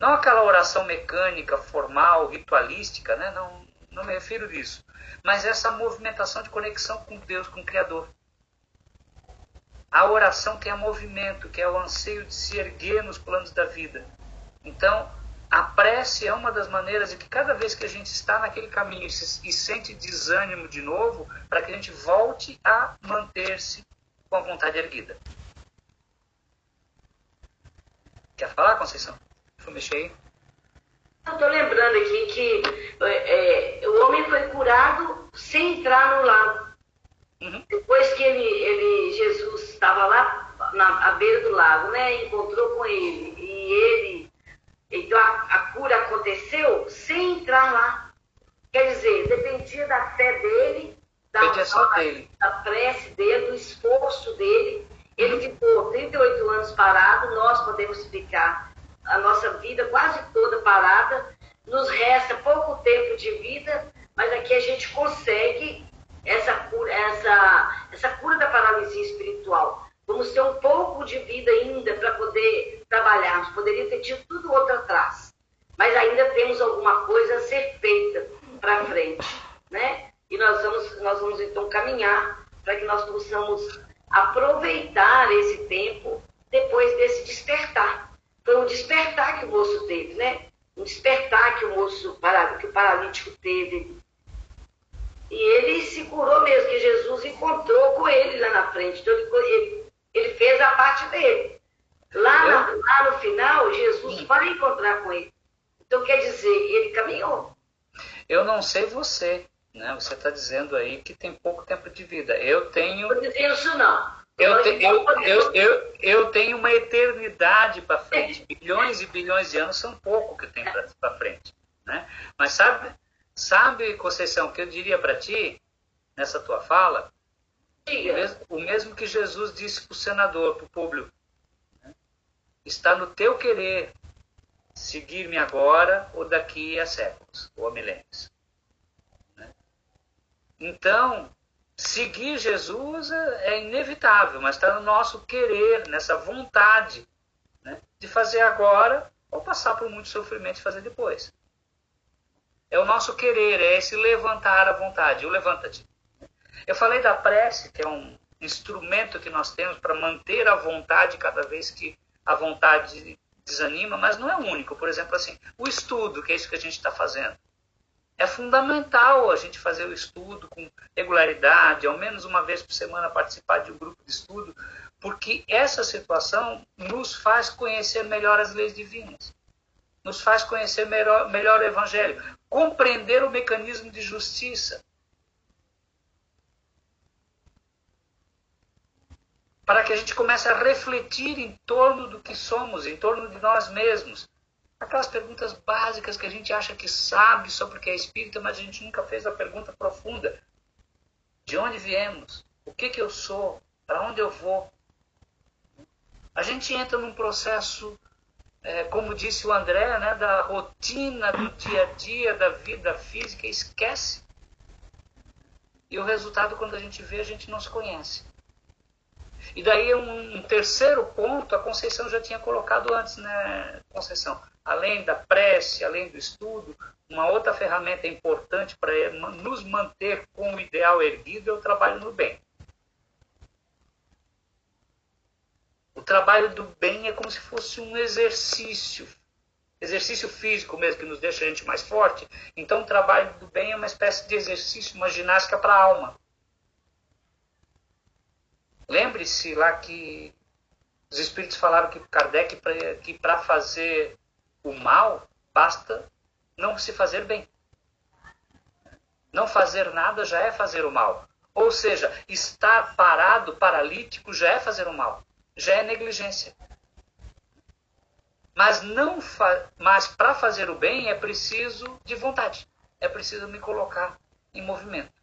Não aquela oração mecânica, formal, ritualística, né? não, não me refiro a isso. Mas essa movimentação de conexão com Deus, com o Criador. A oração é movimento, que é o anseio de se erguer nos planos da vida. Então, a prece é uma das maneiras de que cada vez que a gente está naquele caminho e sente desânimo de novo, para que a gente volte a manter-se com a vontade erguida. Quer falar, Conceição? Deixa eu mexer aí. Estou lembrando aqui que é, é, o homem foi curado sem entrar no lago. Uhum. Depois que ele, ele Jesus estava lá na à beira do lago, né, encontrou com ele e ele então a, a cura aconteceu sem entrar lá. Quer dizer, dependia da fé dele, da, dele. da prece dele, do esforço dele. Ele ficou 38 anos parado, nós podemos ficar a nossa vida quase toda parada. Nos resta pouco tempo de vida, mas aqui a gente consegue essa cura, essa, essa cura da paralisia espiritual. Vamos ter um pouco de vida ainda para poder trabalharmos. Poderia ter tido tudo outro atrás. Mas ainda temos alguma coisa a ser feita para frente. Né? E nós vamos, nós vamos então caminhar para que nós possamos aproveitar esse tempo depois desse despertar. Foi um despertar que o moço teve, né? Um despertar que o moço, que o paralítico teve. E ele se curou mesmo, que Jesus encontrou com ele lá na frente. Então ele, ele fez a parte dele. Lá, na, lá no final, Jesus vai encontrar com ele. Então, quer dizer, ele caminhou. Eu não sei você, né? Você está dizendo aí que tem pouco tempo de vida. Eu tenho. Não dizendo isso, não. Eu, te, eu, eu, eu, eu, tenho uma eternidade para frente. Bilhões e bilhões de anos são pouco que tenho para frente. Né? Mas sabe, sabe, Conceição, que eu diria para ti, nessa tua fala, o mesmo, o mesmo que Jesus disse para o senador, para o público. Né? Está no teu querer seguir-me agora ou daqui a séculos, ou a milênios. Né? Então, seguir Jesus é, é inevitável, mas está no nosso querer, nessa vontade né? de fazer agora ou passar por muito sofrimento e fazer depois. É o nosso querer, é esse levantar a vontade. O levanta-te. Eu falei da prece, que é um, instrumento que nós temos para manter a vontade cada vez que a vontade desanima, mas não é único. Por exemplo, assim, o estudo, que é isso que a gente está fazendo. É fundamental a gente fazer o estudo com regularidade, ao menos uma vez por semana participar de um grupo de estudo, porque essa situação nos faz conhecer melhor as leis divinas, nos faz conhecer melhor, melhor o Evangelho, compreender o mecanismo de justiça. Para que a gente comece a refletir em torno do que somos, em torno de nós mesmos, Aquelas perguntas básicas que a gente acha que sabe só porque é espírita, mas a gente nunca fez a pergunta profunda. De onde viemos? O que, que eu sou? Para onde eu vou? A gente entra num processo, é, como disse o André, né, da rotina do dia a dia, da vida física, esquece. E o resultado, quando a gente vê, a gente não se conhece. E daí um, um terceiro ponto, a Conceição já tinha colocado antes, né, Conceição? além da prece, além do estudo, uma outra ferramenta importante para nos manter com o ideal erguido é o trabalho no bem. O trabalho do bem é como se fosse um exercício, exercício físico mesmo, que nos deixa a gente mais forte. Então, o trabalho do bem é uma espécie de exercício, uma ginástica para a alma. Lembre-se lá que os espíritos falaram que Kardec, que para fazer o mal, basta não se fazer bem. Não fazer nada já é fazer o mal. Ou seja, estar parado, paralítico, já é fazer o mal. Já é negligência. Mas não fa mas para fazer o bem é preciso de vontade. É preciso me colocar em movimento.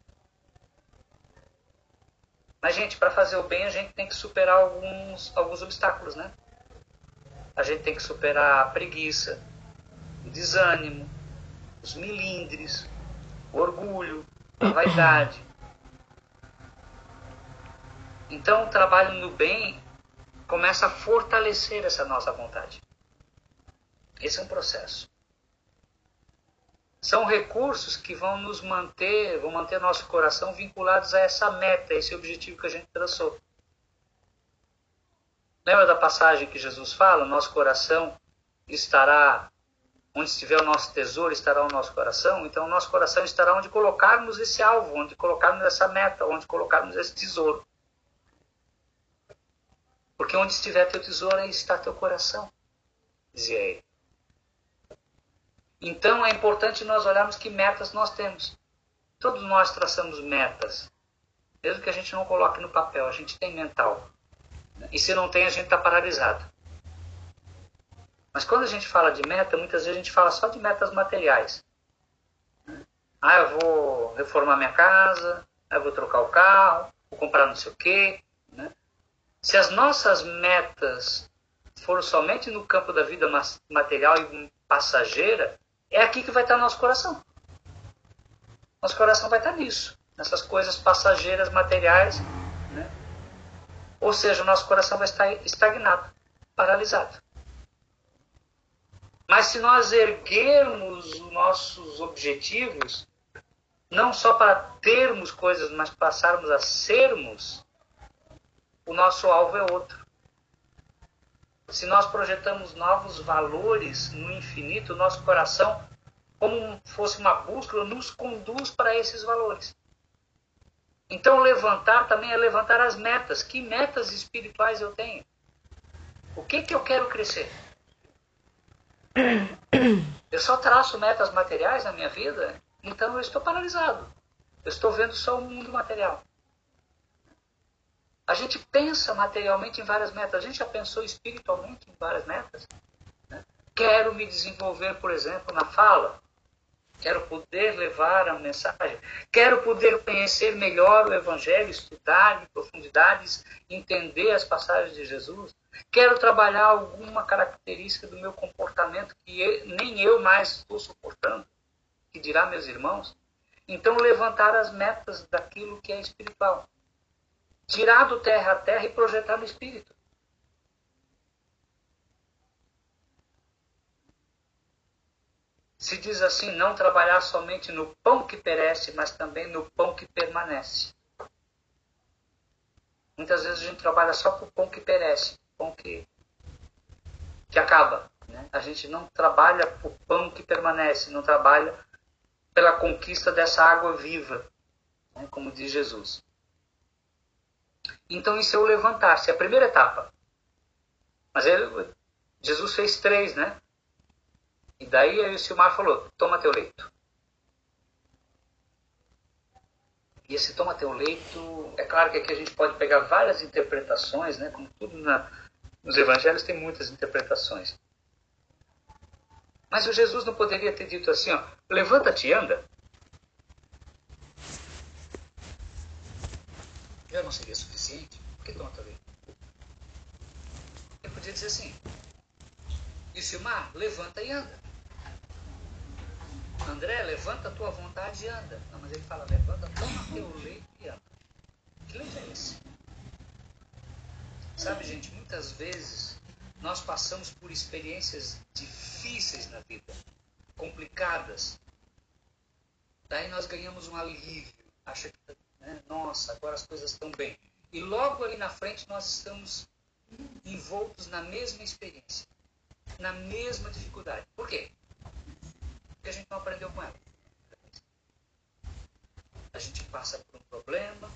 Mas, gente, para fazer o bem, a gente tem que superar alguns, alguns obstáculos, né? a gente tem que superar a preguiça, o desânimo, os milindres, o orgulho, a vaidade. Então, o trabalho no bem começa a fortalecer essa nossa vontade. Esse é um processo. São recursos que vão nos manter, vão manter nosso coração vinculados a essa meta, a esse objetivo que a gente traçou. Lembra da passagem que Jesus fala? Nosso coração estará onde estiver o nosso tesouro, estará o nosso coração. Então, o nosso coração estará onde colocarmos esse alvo, onde colocarmos essa meta, onde colocarmos esse tesouro. Porque onde estiver teu tesouro, aí está teu coração, dizia ele. Então, é importante nós olharmos que metas nós temos. Todos nós traçamos metas, mesmo que a gente não coloque no papel, a gente tem mental. E se não tem, a gente está paralisado. Mas quando a gente fala de meta, muitas vezes a gente fala só de metas materiais. Ah, eu vou reformar minha casa, eu vou trocar o carro, vou comprar não sei o quê. Né? Se as nossas metas foram somente no campo da vida material e passageira, é aqui que vai estar nosso coração. Nosso coração vai estar nisso, nessas coisas passageiras, materiais, ou seja, o nosso coração vai estar estagnado, paralisado. Mas se nós erguermos os nossos objetivos, não só para termos coisas, mas passarmos a sermos, o nosso alvo é outro. Se nós projetamos novos valores no infinito, nosso coração, como fosse uma bússola, nos conduz para esses valores. Então, levantar também é levantar as metas. Que metas espirituais eu tenho? O que, que eu quero crescer? Eu só traço metas materiais na minha vida, então eu estou paralisado. Eu estou vendo só o mundo material. A gente pensa materialmente em várias metas. A gente já pensou espiritualmente em várias metas. Né? Quero me desenvolver, por exemplo, na fala. Quero poder levar a mensagem. Quero poder conhecer melhor o Evangelho, estudar em profundidades, entender as passagens de Jesus. Quero trabalhar alguma característica do meu comportamento que nem eu mais estou suportando, que dirá meus irmãos. Então, levantar as metas daquilo que é espiritual. Tirar do terra a terra e projetar no espírito. se diz assim, não trabalhar somente no pão que perece, mas também no pão que permanece. Muitas vezes a gente trabalha só por pão que perece, pão que, que acaba. Né? A gente não trabalha por pão que permanece, não trabalha pela conquista dessa água viva, né? como diz Jesus. Então isso é o levantar-se, a primeira etapa. Mas ele, Jesus fez três, né? E daí o Silmar falou, toma teu leito. E esse toma teu leito, é claro que aqui a gente pode pegar várias interpretações, né? Como tudo na, nos evangelhos tem muitas interpretações. Mas o Jesus não poderia ter dito assim, ó, levanta-te e anda. Já não seria suficiente? Por que leito? Ele podia dizer assim, e Silmar, levanta e anda. André, levanta a tua vontade e anda. Não, mas ele fala, levanta, toma teu leito e anda. Que leito é esse? Sabe, gente, muitas vezes nós passamos por experiências difíceis na vida, complicadas. Daí nós ganhamos um alívio. Acha que, né, nossa, agora as coisas estão bem. E logo ali na frente nós estamos envoltos na mesma experiência, na mesma dificuldade. Por quê? Porque a gente não aprendeu com ela. A gente passa por um problema,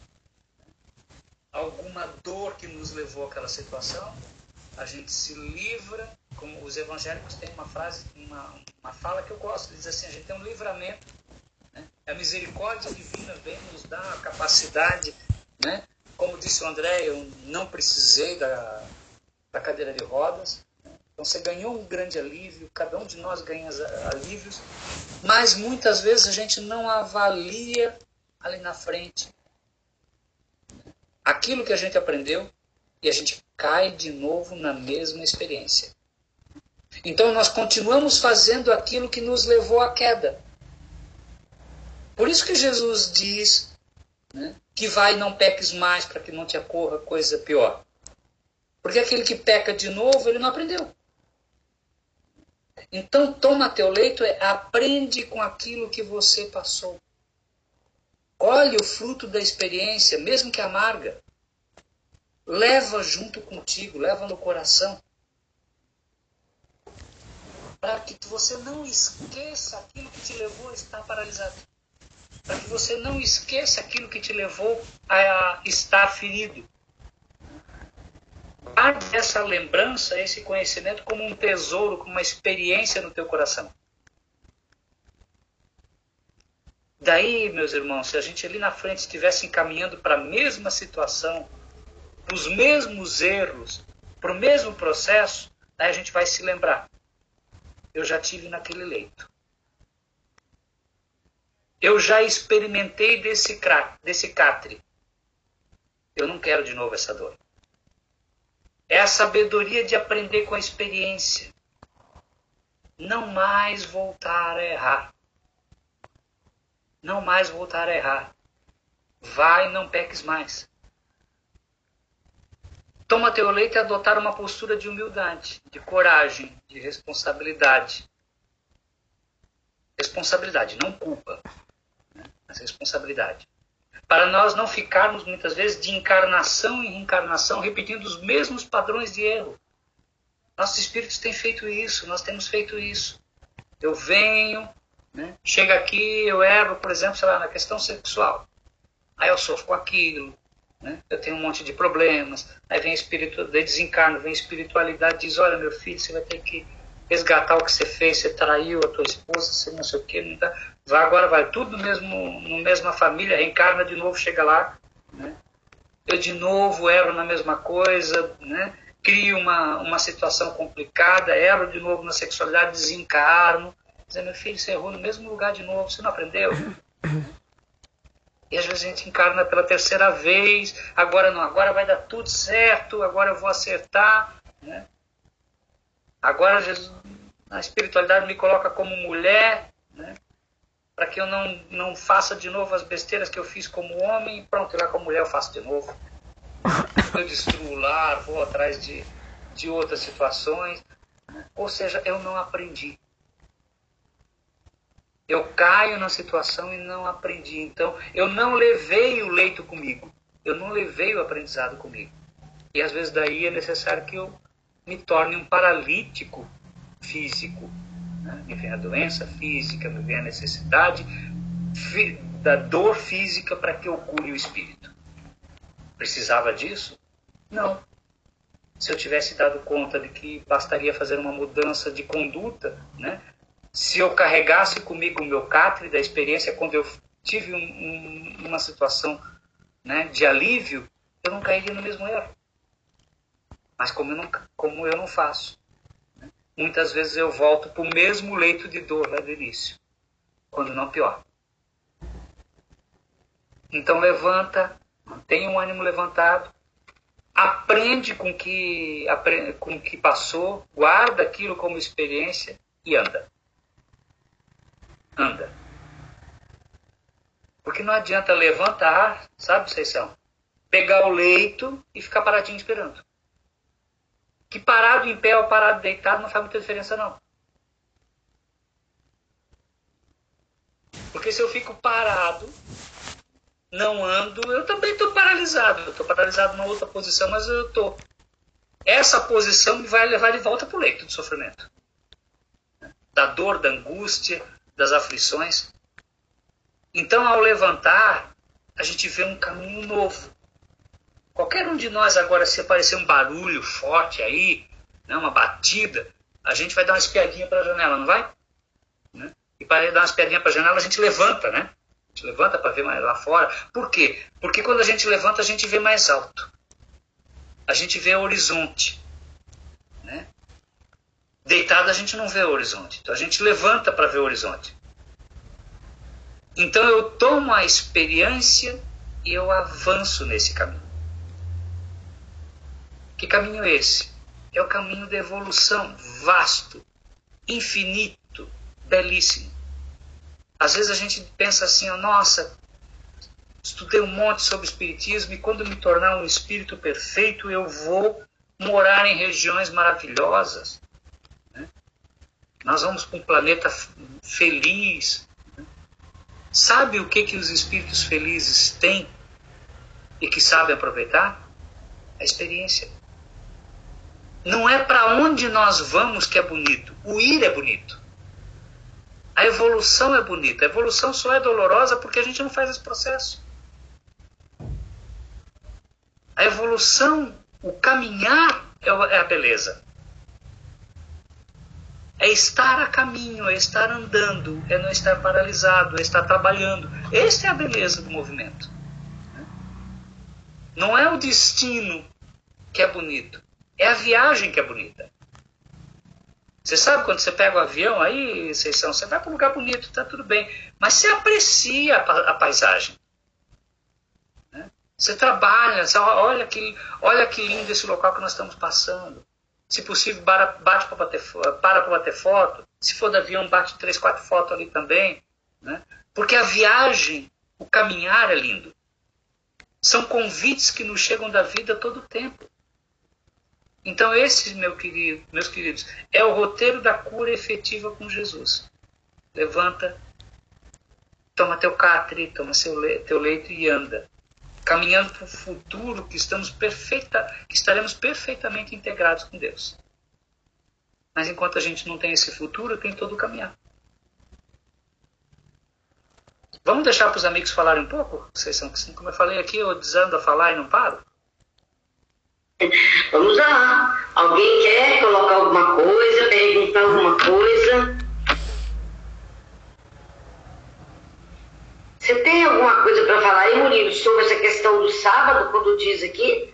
alguma dor que nos levou àquela situação, a gente se livra, como os evangélicos têm uma frase, uma, uma fala que eu gosto, diz assim, a gente tem um livramento, né? a misericórdia divina vem nos dar a capacidade, né? Como disse o André, eu não precisei da, da cadeira de rodas, então você ganhou um grande alívio, cada um de nós ganha alívios, mas muitas vezes a gente não avalia ali na frente aquilo que a gente aprendeu e a gente cai de novo na mesma experiência. Então nós continuamos fazendo aquilo que nos levou à queda. Por isso que Jesus diz né, que vai não peques mais para que não te ocorra coisa pior. Porque aquele que peca de novo, ele não aprendeu. Então, toma teu leito, é, aprende com aquilo que você passou. Olhe o fruto da experiência, mesmo que amarga. Leva junto contigo, leva no coração. Para que você não esqueça aquilo que te levou a estar paralisado. Para que você não esqueça aquilo que te levou a estar ferido guarde essa lembrança, esse conhecimento como um tesouro, como uma experiência no teu coração. Daí, meus irmãos, se a gente ali na frente estivesse encaminhando para a mesma situação, para os mesmos erros, para o mesmo processo, aí a gente vai se lembrar. Eu já tive naquele leito. Eu já experimentei desse, desse catre. Eu não quero de novo essa dor. É a sabedoria de aprender com a experiência. Não mais voltar a errar. Não mais voltar a errar. Vai, não peques mais. Toma teu leite e adotar uma postura de humildade, de coragem, de responsabilidade. Responsabilidade, não culpa, responsabilidade para nós não ficarmos muitas vezes de encarnação em reencarnação repetindo os mesmos padrões de erro. Nossos espíritos têm feito isso, nós temos feito isso. Eu venho, né, chego aqui, eu erro, por exemplo, sei lá, na questão sexual. Aí eu sofro com aquilo, né, eu tenho um monte de problemas. Aí vem espírito, desencarno, vem espiritualidade, diz: olha, meu filho, você vai ter que resgatar o que você fez, você traiu a tua esposa, você não sei o que, não dá. Vai, agora vai tudo mesmo, no mesma família, reencarna de novo, chega lá, né? eu de novo erro na mesma coisa, né? crio uma, uma situação complicada, erro de novo na sexualidade, desencarno, dizer, meu filho, você errou no mesmo lugar de novo, você não aprendeu? E às vezes a gente encarna pela terceira vez, agora não, agora vai dar tudo certo, agora eu vou acertar, né? Agora Jesus, a espiritualidade me coloca como mulher, né? para que eu não, não faça de novo as besteiras que eu fiz como homem, e pronto, lá como mulher eu faço de novo. Eu destruo o lar, vou atrás de, de outras situações. Ou seja, eu não aprendi. Eu caio na situação e não aprendi. Então, eu não levei o leito comigo. eu não levei o aprendizado comigo. E às vezes daí é necessário que eu me torne um paralítico físico. Né? Me vem a doença física, me vem a necessidade da dor física para que eu cure o espírito. Precisava disso? Não. Se eu tivesse dado conta de que bastaria fazer uma mudança de conduta, né? se eu carregasse comigo o meu catre da experiência quando eu tive um, um, uma situação né, de alívio, eu não cairia no mesmo erro. Mas como eu não, como eu não faço, né? muitas vezes eu volto para o mesmo leito de dor lá do início, quando não pior. Então levanta, mantenha o ânimo levantado, aprende com que com que passou, guarda aquilo como experiência e anda. Anda. Porque não adianta levantar, sabe, são? Pegar o leito e ficar paradinho esperando. Que parado em pé ou parado deitado não faz muita diferença, não. Porque se eu fico parado, não ando, eu também estou paralisado. Eu estou paralisado numa outra posição, mas eu estou. Essa posição me vai levar de volta para o leito de sofrimento. Da dor, da angústia, das aflições. Então, ao levantar, a gente vê um caminho novo. Qualquer um de nós agora, se aparecer um barulho forte aí, né, uma batida, a gente vai dar uma espiadinha para a janela, não vai? Né? E para dar uma espiadinha para a janela, a gente levanta, né? A gente levanta para ver mais lá fora. Por quê? Porque quando a gente levanta, a gente vê mais alto. A gente vê o horizonte. Né? Deitado, a gente não vê o horizonte. Então a gente levanta para ver o horizonte. Então eu tomo a experiência e eu avanço nesse caminho. Que caminho é esse? É o caminho da evolução, vasto, infinito, belíssimo. Às vezes a gente pensa assim, oh, nossa, estudei um monte sobre espiritismo e quando me tornar um espírito perfeito eu vou morar em regiões maravilhosas. Né? Nós vamos para um planeta feliz, Sabe o que, que os espíritos felizes têm e que sabem aproveitar? A experiência. Não é para onde nós vamos que é bonito, o ir é bonito. A evolução é bonita. A evolução só é dolorosa porque a gente não faz esse processo. A evolução, o caminhar é, é a beleza é estar a caminho, é estar andando, é não estar paralisado, é estar trabalhando. Esta é a beleza do movimento. Não é o destino que é bonito, é a viagem que é bonita. Você sabe quando você pega o avião, aí são, você vai para um lugar bonito, está tudo bem, mas você aprecia a, paisagem. Né? Você trabalha, você, olha, que, olha que lindo esse local que nós estamos passando. Se possível, bate para bater, para para bater foto. Se for de avião, bate três, quatro fotos ali também. Né? Porque a viagem, o caminhar é lindo. São convites que nos chegam da vida todo o tempo. Então, esse, meu querido, meus queridos, é o roteiro da cura efetiva com Jesus. Levanta, toma teu catre, toma le teu leito e anda caminhando para o futuro que estamos perfeita, que estaremos perfeitamente integrados com Deus. Mas enquanto a gente não tem esse futuro, tem todo o caminhar. Vamos deixar para os amigos falarem um pouco? Vocês são como eu falei aqui, eu desando a falar e não paro. Vamos lá. Alguém quer colocar alguma coisa, perguntar alguma coisa? Você tem alguma coisa para falar aí, Murilo, sobre essa questão do sábado, quando diz aqui?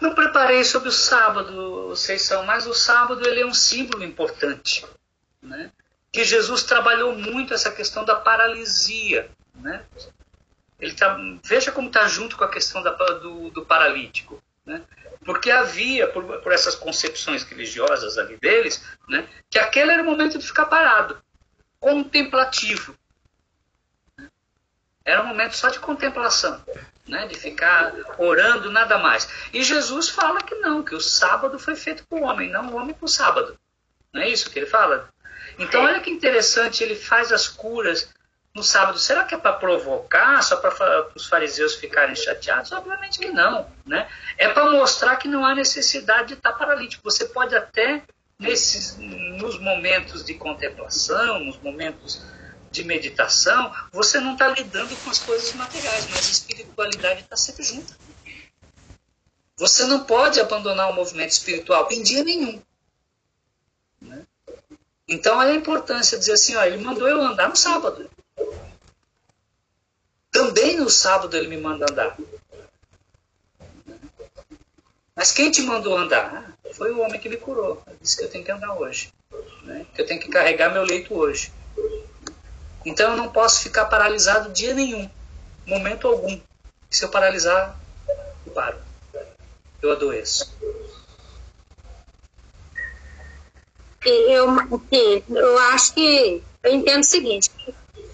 Não preparei sobre o sábado, são, mas o sábado ele é um símbolo importante, né? Que Jesus trabalhou muito essa questão da paralisia, né? Ele tá, veja como está junto com a questão da, do, do paralítico, né? Porque havia, por, por, essas concepções religiosas ali deles, né, que aquele era o momento de ficar parado, contemplativo. Era um momento só de contemplação, né? de ficar orando, nada mais. E Jesus fala que não, que o sábado foi feito para o homem, não o homem para o sábado. Não é isso que ele fala? Então, olha que interessante, ele faz as curas no sábado, será que é para provocar, só para os fariseus ficarem chateados? Obviamente que não. Né? É para mostrar que não há necessidade de estar paralítico. Você pode até, nesses, nos momentos de contemplação, nos momentos de meditação, você não está lidando com as coisas materiais, mas a espiritualidade está sempre junta. Você não pode abandonar o movimento espiritual em dia nenhum. Né? Então, é a importância de dizer assim: ó, ele mandou eu andar no sábado. Também no sábado ele me manda andar. Mas quem te mandou andar? Foi o homem que me curou. Ele disse que eu tenho que andar hoje. Né? Que eu tenho que carregar meu leito hoje. Então eu não posso ficar paralisado dia nenhum, momento algum. Se eu paralisar, eu paro. Eu adoeço. Eu, eu acho que eu entendo o seguinte: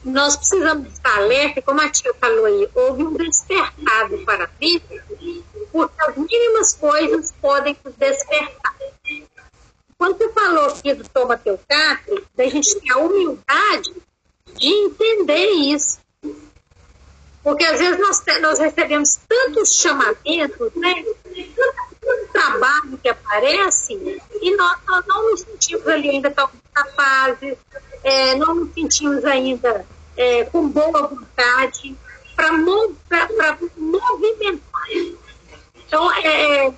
nós precisamos estar alerta, como a tia falou aí, houve um despertado para a vida, porque as mínimas coisas podem nos despertar. Quando você falou aqui do Toma Teu Catre, da gente ter a humildade de entender isso. Porque às vezes nós, nós recebemos tantos chamamentos, né? tanto trabalho que aparece, e nós, nós não nos sentimos ali ainda tão capazes, é, não nos sentimos ainda é, com boa vontade para movimentar. Então, é,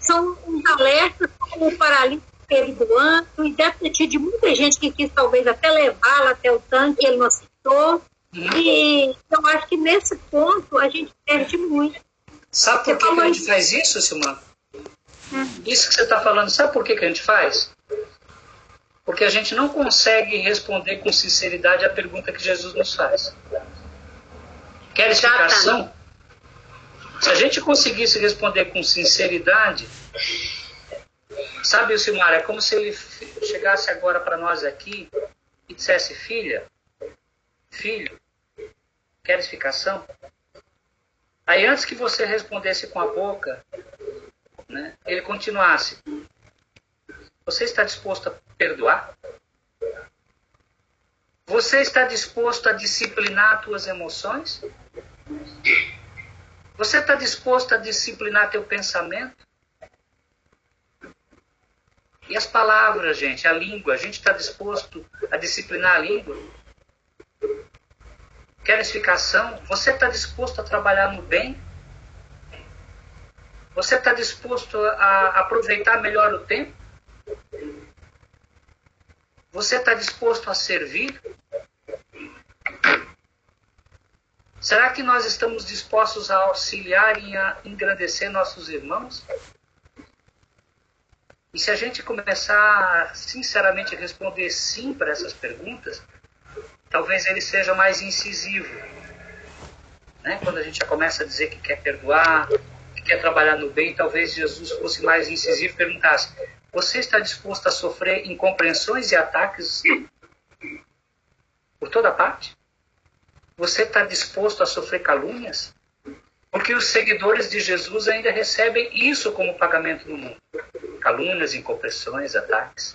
são uns alertas como o paralítico teve do ano, e deve ter de muita gente que quis talvez até levá-lo até o tanque, ele não aceitou. E eu acho que nesse ponto a gente perde muito. Sabe por que, que, a gente faz isso, Silmar? Hum. Isso que você está falando, sabe por que, que a gente faz? Porque a gente não consegue responder com sinceridade a pergunta que Jesus nos faz. Quer explicação? Se a gente conseguisse responder com sinceridade, sabe, o Silmar, é como se ele chegasse agora para nós aqui e dissesse: Filha, filho, quer explicação? Aí, antes que você respondesse com a boca, né, ele continuasse: Você está disposto a perdoar? Você está disposto a disciplinar suas emoções? Você está disposto a disciplinar teu pensamento? E as palavras, gente, a língua, a gente está disposto a disciplinar a língua? Quer explicação? Você está disposto a trabalhar no bem? Você está disposto a aproveitar melhor o tempo? Você está disposto a servir? Será que nós estamos dispostos a auxiliar e a engrandecer nossos irmãos? E se a gente começar sinceramente a responder sim para essas perguntas, talvez ele seja mais incisivo. Né? Quando a gente já começa a dizer que quer perdoar, que quer trabalhar no bem, talvez Jesus fosse mais incisivo e perguntasse: Você está disposto a sofrer incompreensões e ataques por toda parte? Você está disposto a sofrer calúnias? Porque os seguidores de Jesus ainda recebem isso como pagamento no mundo: calúnias, incompreensões, ataques.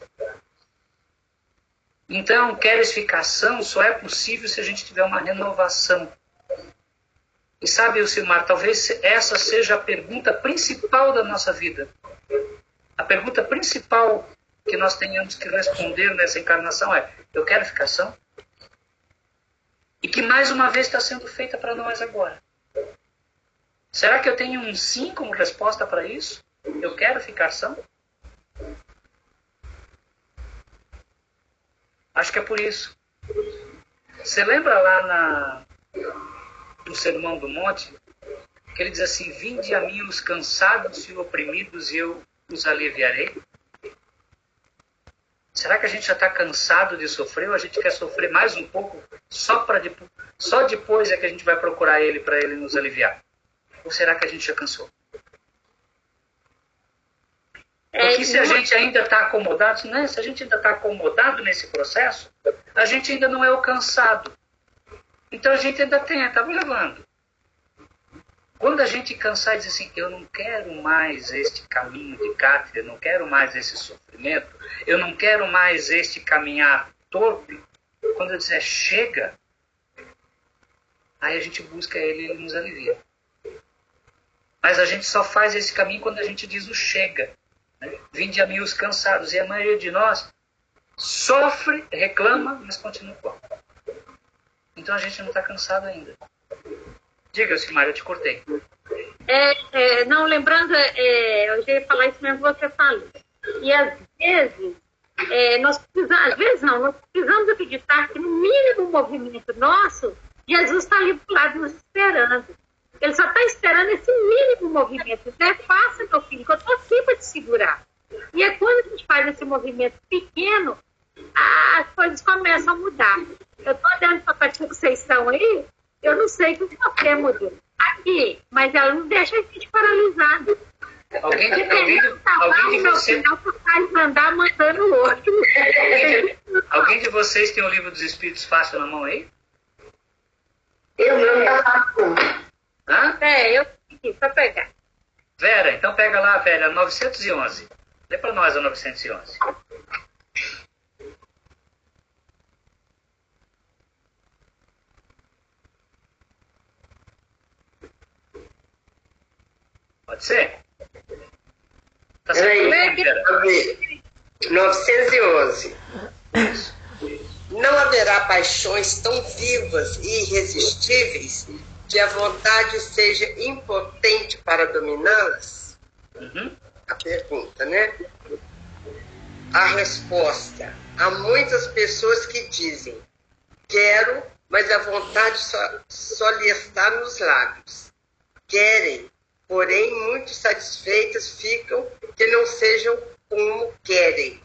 Então, querificação só é possível se a gente tiver uma renovação. E sabe, Silmar, talvez essa seja a pergunta principal da nossa vida. A pergunta principal que nós tenhamos que responder nessa encarnação é: eu quero ficação? E que mais uma vez está sendo feita para nós agora. Será que eu tenho um sim como resposta para isso? Eu quero ficar são? Acho que é por isso. Você lembra lá na, no Sermão do Monte, que ele diz assim: Vinde a mim os cansados e oprimidos, e eu os aliviarei? Será que a gente já está cansado de sofrer ou a gente quer sofrer mais um pouco só para depois, só depois é que a gente vai procurar ele para ele nos aliviar? Ou será que a gente já cansou? É, Porque se a gente ainda está acomodado, né? se a gente ainda está acomodado nesse processo, a gente ainda não é o cansado. Então a gente ainda tem, está levando. Quando a gente cansar e dizer assim, eu não quero mais este caminho de cátedra, eu não quero mais esse sofrimento, eu não quero mais este caminhar torpe, quando eu disser chega, aí a gente busca ele e ele nos alivia. Mas a gente só faz esse caminho quando a gente diz o chega. Né? Vinde a mim os cansados, e a maioria de nós sofre, reclama, mas continua igual. Então a gente não está cansado ainda. Diga, Silmar, eu te cortei. É, é, não, lembrando, é, eu já ia falar isso mesmo que você falou. E às vezes, é, nós precisamos, às vezes não, nós precisamos acreditar que no mínimo movimento nosso, Jesus está ali do lado nos esperando. Ele só está esperando esse mínimo movimento. Então é fácil, meu filho, que eu estou aqui para te segurar. E é quando a gente faz esse movimento pequeno, as coisas começam a mudar. Eu estou olhando para a que vocês estão aí, eu não sei o que você mudou. Aqui, mas ela não deixa a gente paralisado. Alguém de, alguém de, alguém de vocês... mandar mandando o outro. Alguém de, vocês tem o livro dos Espíritos fácil na mão aí? Eu não tá Hã? É, eu aqui, para pegar. Vera, então pega lá, velha, 911. Lê para nós a 911. Pode ser? Tá Peraí, 911. Não haverá paixões tão vivas e irresistíveis que a vontade seja impotente para dominá-las? Uhum. A pergunta, né? A resposta. Há muitas pessoas que dizem: quero, mas a vontade só, só lhe está nos lábios. Querem, porém muito satisfeitas ficam que não sejam como querem.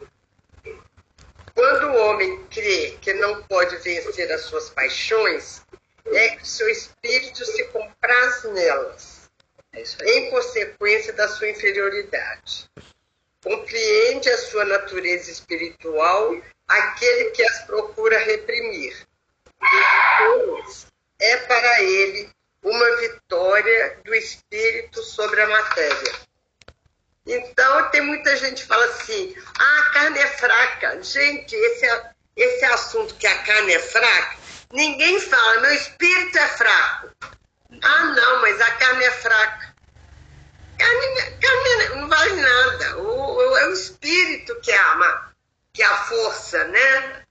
Quando o homem crê que não pode vencer as suas paixões, é que seu espírito se compraz nelas, É em consequência da sua inferioridade. Compreende a sua natureza espiritual aquele que as procura reprimir. Depois, é para ele uma vitória do espírito sobre a matéria. Então, tem muita gente que fala assim: ah, a carne é fraca. Gente, esse, é- esse assunto que a carne é fraca, ninguém fala, meu espírito é fraco. Ah, não, mas a carne é fraca. Carne, carne não vale nada. O, o- é o espírito que é a, que é a força, né?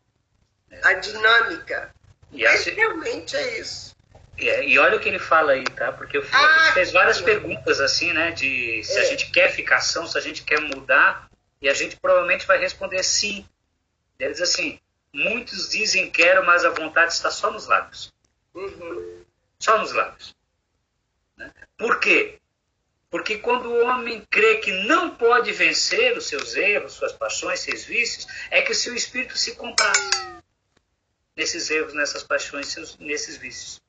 A dinâmica. E, Mas assim, realmente é isso. E, e olha o que ele fala aí, tá? Porque o Filipe Ah, fez várias perguntas assim, né? De se a É. gente quer ficação, se a gente quer mudar, e a gente provavelmente vai responder sim. Ele diz assim: muitos dizem quero, mas a vontade está só nos lábios. Uhum. Só nos lábios. Né? Por quê? Porque quando o homem crê que não pode vencer os seus erros, suas paixões, seus vícios, é que o seu espírito se compraz nesses erros, nessas paixões, seus, nesses vícios.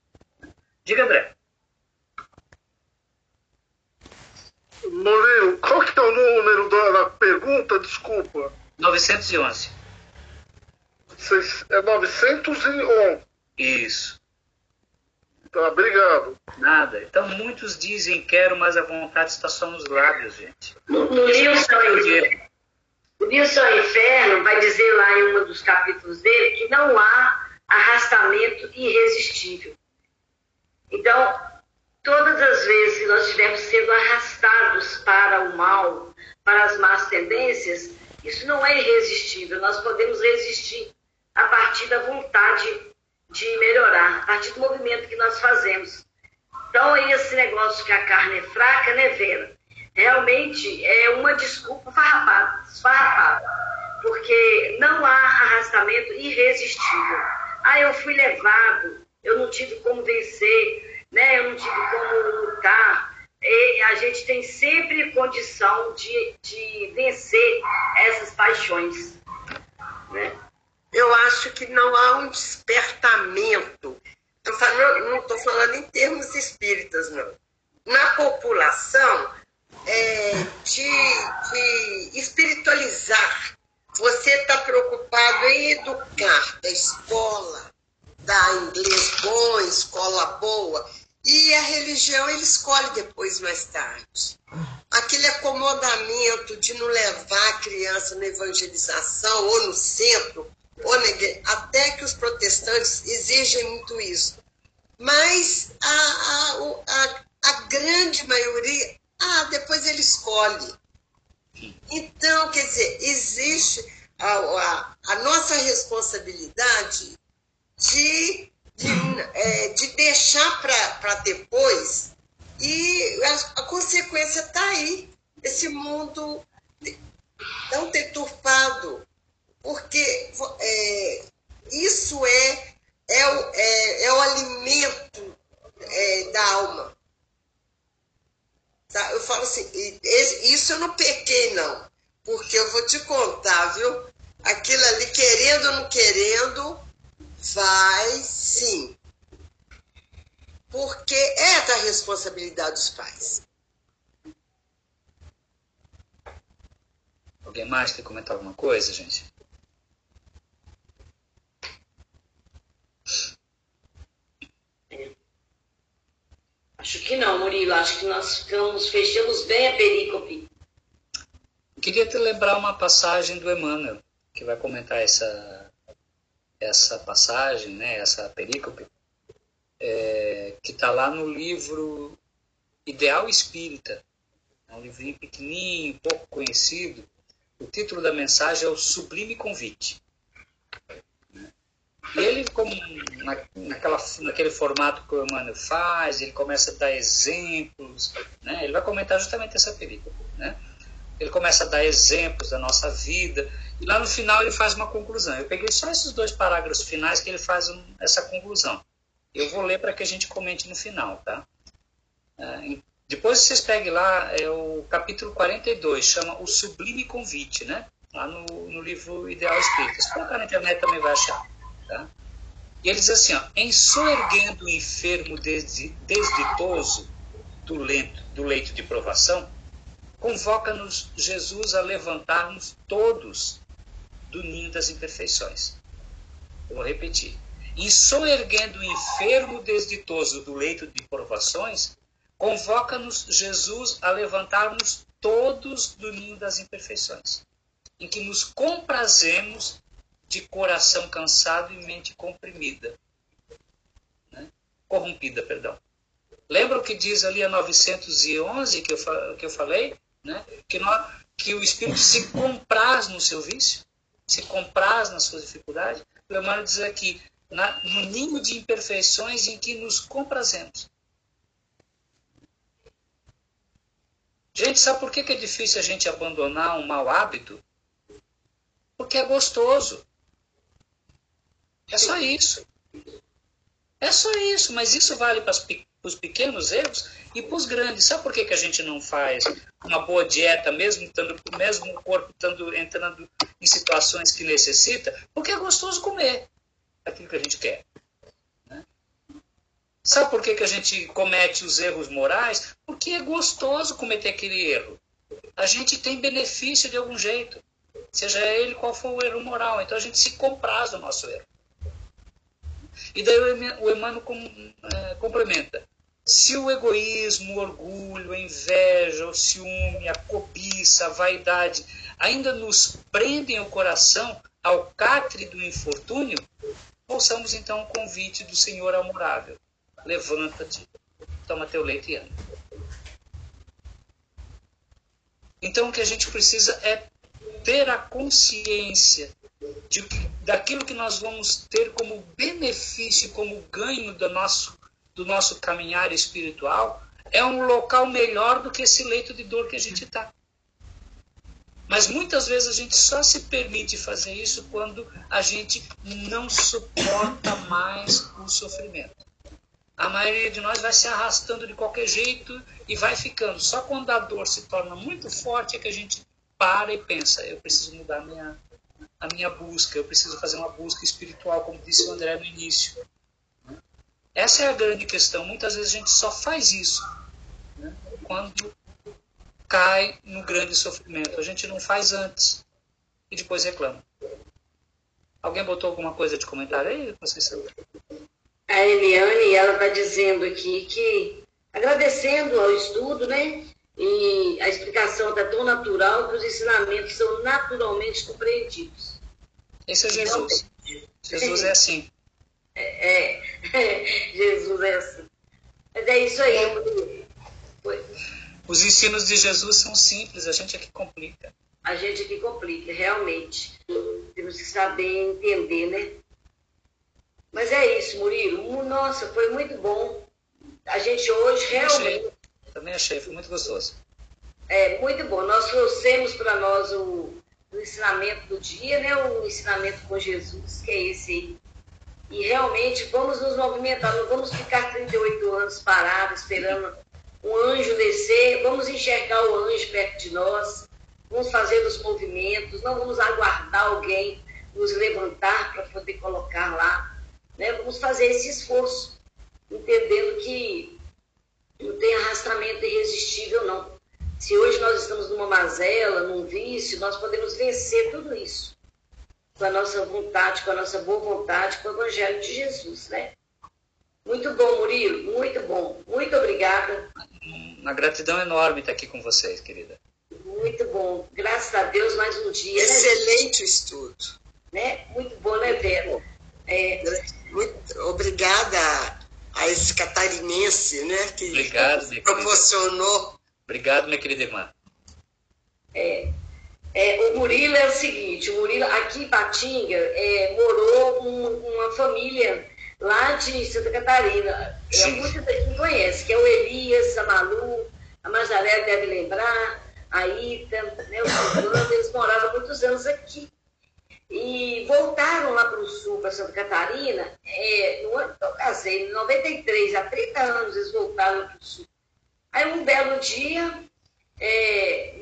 Diga, André. Moreiro, qual que é o número da, da pergunta? Desculpa. 911. Seis- É 911. Isso. Tá, obrigado. Nada. Então, muitos dizem quero, mas a vontade está só nos lábios, gente. No, no Esse é o livro grande erro. O Nilson Inferno vai dizer lá em um dos capítulos dele que não há arrastamento irresistível. Então, todas as vezes que nós estivermos sendo arrastados para o mal, para as más tendências, isso não é irresistível. Nós podemos resistir a partir da vontade de melhorar, a partir do movimento que nós fazemos. Então, aí esse negócio que a carne é fraca, né, Vera? Realmente é uma desculpa farrapada, esfarrapada, porque não há arrastamento irresistível. Ah, eu fui levado, eu não tive como vencer, né? eu não tive como lutar. E a gente tem sempre condição de, de vencer essas paixões. Né? Eu acho que não há um despertamento. Tô falando- não estou falando em termos espíritas, não. Na população, é, de, de espiritualizar. Você está preocupado em educar, da escola, dar inglês bom, escola boa. E a religião ele escolhe depois, mais tarde. Aquele acomodamento de não levar a criança na evangelização ou no centro, ou na igreja, até que os protestantes exigem muito isso. Mas a, a, a, a grande maioria, ah, depois ele escolhe. Então, quer dizer, existe a, a, a nossa responsabilidade de, de, é, de deixar para depois e a, a consequência está aí. Esse mundo tão deturpado, porque é, isso é, é, o, é, é o alimento é, da alma. Tá? Eu falo assim, isso eu não pequei, não. Porque eu vou te contar, viu? Aquilo ali, querendo ou não querendo, vai sim. Porque é da responsabilidade dos pais. Alguém mais quer comentar alguma coisa, gente? Acho que não, Murilo. Acho que nós ficamos, fechamos bem a perícope. Queria te lembrar uma passagem do Emmanuel, que vai comentar essa, essa passagem, né, essa perícope, é, que está lá no livro Ideal Espírita. É um livrinho pequenininho, pouco conhecido. O título da mensagem é O Sublime Convite. E ele, como na, naquela, naquele formato que o Emmanuel faz, ele começa a dar exemplos, né? ele vai comentar justamente essa película. Né? Ele começa a dar exemplos da nossa vida, e lá no final ele faz uma conclusão. Eu peguei só esses dois parágrafos finais que ele faz um, essa conclusão. Eu vou ler para que a gente comente no final. Tá? É, depois vocês peguem lá, é o capítulo 42, chama O Sublime Convite, né? lá no, no livro Ideal Espírita. Se colocar na internet também vai achar. Tá? E ele diz assim: ó, em soerguendo o enfermo desditoso do, lento, do leito de provação, convoca-nos Jesus a levantarmos todos do ninho das imperfeições. Vou repetir. Em soerguendo o enfermo desditoso do leito de provações, convoca-nos Jesus a levantarmos todos do ninho das imperfeições, em que nos comprazemos de coração cansado e mente comprimida. Né? Corrompida, perdão. Lembra o que diz ali a 911 que eu, que eu falei? Né? Que, nós, que o Espírito se compraz no seu vício, se compraz nas suas dificuldades. O Emmanuel diz aqui, na, no ninho de imperfeições em que nos comprazemos. Gente, sabe por que é difícil a gente abandonar um mau hábito? Porque é gostoso. É só isso. É só isso, mas isso vale para os pequenos erros e para os grandes. Sabe por que, que a gente não faz uma boa dieta, mesmo, mesmo o corpo entrando em situações que necessita? Porque é gostoso comer aquilo que a gente quer. Né? Sabe por que, que a gente comete os erros morais? Porque é gostoso cometer aquele erro. A gente tem benefício de algum jeito, seja ele qual for o erro moral. Então a gente se compraz do nosso erro. E daí o Emmanuel é, complementa. Se o egoísmo, o orgulho, a inveja, o ciúme, a cobiça, a vaidade ainda nos prendem o coração ao catre do infortúnio, ouçamos então o convite do Senhor amorável. Levanta-te, toma teu leite e anda. Então o que a gente precisa é ter a consciência de, daquilo que nós vamos ter como benefício, como ganho do nosso, do nosso caminhar espiritual, é um local melhor do que esse leito de dor que a gente está. Mas muitas vezes a gente só se permite fazer isso quando a gente não suporta mais o sofrimento. A maioria de nós vai se arrastando de qualquer jeito e vai ficando. Só quando a dor se torna muito forte é que a gente para e pensa: eu preciso mudar minha, a minha busca, eu preciso fazer uma busca espiritual, como disse o André no início. Né? Essa é a grande questão. Muitas vezes a gente só faz isso né? quando cai no grande sofrimento. A gente não faz antes e depois reclama. Alguém botou alguma coisa de comentário aí? A Eliane, ela está dizendo aqui que, agradecendo ao estudo, né? E a explicação está tão natural que os ensinamentos são naturalmente compreendidos. Esse é Jesus. Jesus é assim. É, é, Jesus é assim. Mas é isso aí. Foi. Os ensinos de Jesus são simples, a gente é que complica. A gente é que complica, realmente. Temos que saber entender, né? Mas é isso, Murilo. Nossa, foi muito bom. A gente hoje realmente. Também achei, foi muito gostoso. É, muito bom. Nós trouxemos para nós o, o, ensinamento do dia, né? O ensinamento com Jesus, que é esse aí. E realmente vamos nos movimentar, não vamos ficar 38 anos parados esperando um anjo descer, vamos enxergar o anjo perto de nós, vamos fazer os movimentos, não vamos aguardar alguém nos levantar para poder colocar lá. Né? Vamos fazer esse esforço, entendendo que não tem arrastamento irresistível, não. Se hoje nós estamos numa mazela, num vício, nós podemos vencer tudo isso com a nossa vontade, com a nossa boa vontade, com o Evangelho de Jesus, né? Muito bom, Murilo, muito bom. Muito obrigada. Uma gratidão enorme estar aqui com vocês, querida. Muito bom. Graças a Deus, mais um dia. Né? Excelente né? estudo. Né? Muito bom, né, Vera? É... Muito obrigada a esse catarinense, né? Que Obrigado, proporcionou Obrigado, minha querida irmã. É, é, o Murilo é o seguinte, o Murilo, aqui em Patinga, é, morou um, uma família lá de Santa Catarina. É, muita gente conhece, que é o Elias, a Malu, a Mazaré deve lembrar, a Ita, né, o Silvano, eles moravam muitos anos aqui. E voltaram lá para o sul, para Santa Catarina, é, no ano que eu casei, em 93, há 30 anos eles voltaram para o sul. Aí um belo dia, é,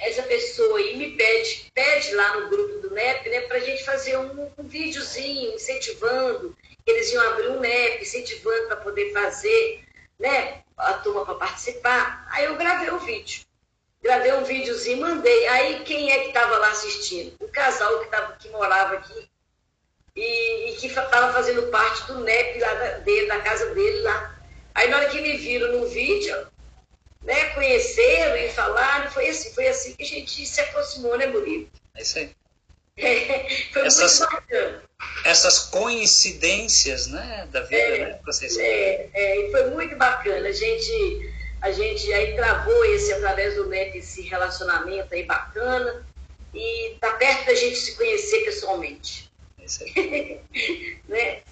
essa pessoa aí me pede, pede lá no grupo do NEP, né, para a gente fazer um, um videozinho incentivando, eles iam abrir um NEP, incentivando para poder fazer, né, a turma para participar. Aí eu gravei o vídeo. Gravei um videozinho, mandei. Aí quem é que estava lá assistindo? O casal que, tava, que morava aqui e, e que estava fazendo parte do NEP lá da, dele, da casa dele lá. Aí na hora que me viram no vídeo, né, conheceram e falaram, foi assim, foi assim que a gente se aproximou, né, Murilo? É isso aí. É, foi essas, muito bacana. Essas coincidências, né, da vida, é, né, vocês é, é, e foi muito bacana. A gente, a gente aí travou esse, através do NET, esse relacionamento aí bacana, e tá perto da gente se conhecer pessoalmente. É isso aí. né?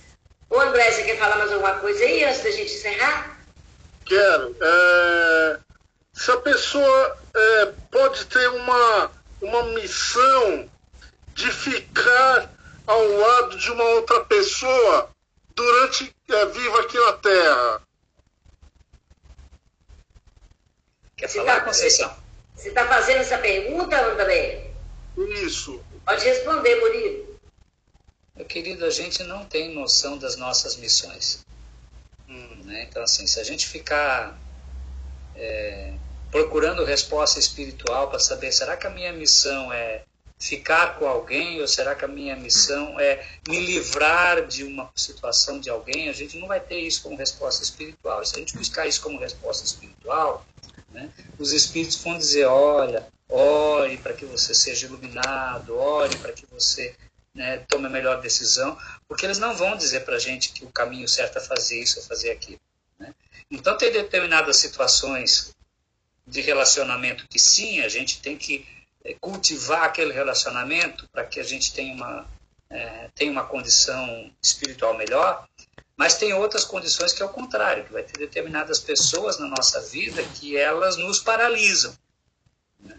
Ô André, você quer falar mais alguma coisa aí antes da gente encerrar? Quero. É, se a pessoa é, pode ter uma, uma missão de ficar ao lado de uma outra pessoa durante é, viva aqui na Terra. Quer falar, tá, Conceição? Você está fazendo essa pergunta, André? Isso. Pode responder, Murilo. Meu querido, a gente não tem noção das nossas missões. Hum, né? Então, assim, se a gente ficar é, procurando resposta espiritual para saber, será que a minha missão é ficar com alguém ou será que a minha missão é me livrar de uma situação de alguém? A gente não vai ter isso como resposta espiritual. Se a gente buscar isso como resposta espiritual, né, os espíritos vão dizer: olha, ore para que você seja iluminado, ore para que você né, tome a melhor decisão, porque eles não vão dizer para a gente que o caminho certo é fazer isso ou fazer aquilo. Né? Então, tem determinadas situações de relacionamento que sim, a gente tem que é, cultivar aquele relacionamento para que a gente tenha uma, é, tenha uma condição espiritual melhor, mas tem outras condições que é o contrário, que vai ter determinadas pessoas na nossa vida que elas nos paralisam, né?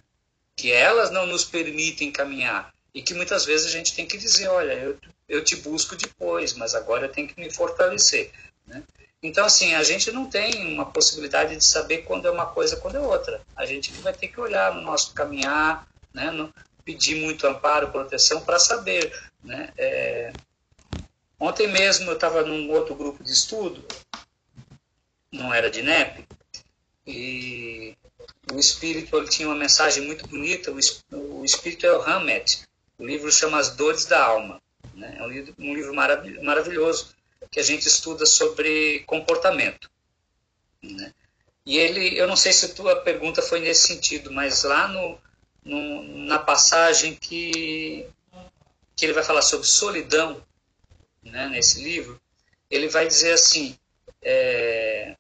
que elas não nos permitem caminhar e que muitas vezes a gente tem que dizer, olha, eu, eu te busco depois, mas agora eu tenho que me fortalecer. Né? Então, assim, a gente não tem uma possibilidade de saber quando é uma coisa quando é outra. A gente vai ter que olhar no nosso caminhar, né? no, pedir muito amparo, proteção para saber. Né? É... Ontem mesmo eu estava num outro grupo de estudo, não era de NEP, e o espírito ele tinha uma mensagem muito bonita. O espírito é o Hammett, o livro chama As Dores da Alma. Né? É um livro, um livro maravilhoso que a gente estuda sobre comportamento. Né? E ele, eu não sei se a tua pergunta foi nesse sentido, mas lá no, no, na passagem que, que ele vai falar sobre solidão, né, nesse livro, ele vai dizer assim: é,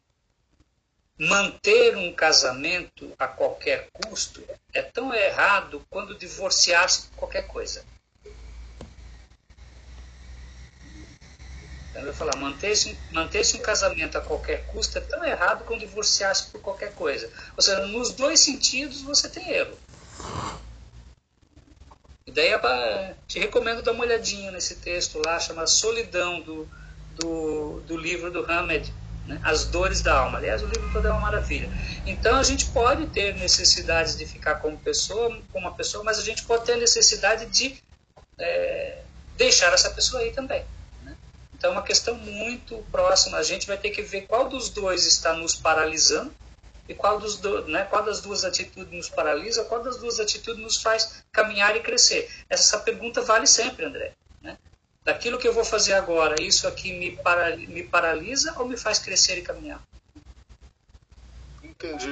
manter um casamento a qualquer custo é tão errado quando divorciar-se por qualquer coisa. Então, eu falar, manter-se manter um casamento a qualquer custo é tão errado quando divorciar-se por qualquer coisa. Ou seja, nos dois sentidos você tem erro. Daí te recomendo dar uma olhadinha nesse texto lá, chama Solidão, do, do, do livro do Hamed, né? As Dores da Alma. Aliás, o livro todo é uma maravilha. Então a gente pode ter necessidades de ficar como pessoa, como uma pessoa, mas a gente pode ter necessidade de é, deixar essa pessoa aí também. Né? Então é uma questão muito próxima. A gente vai ter que ver qual dos dois está nos paralisando e qual, dos do, né, qual das duas atitudes nos paralisa, qual das duas atitudes nos faz caminhar e crescer. Essa pergunta vale sempre, André. Né? Daquilo que eu vou fazer agora, isso aqui me, para, me paralisa ou me faz crescer e caminhar? Entendi.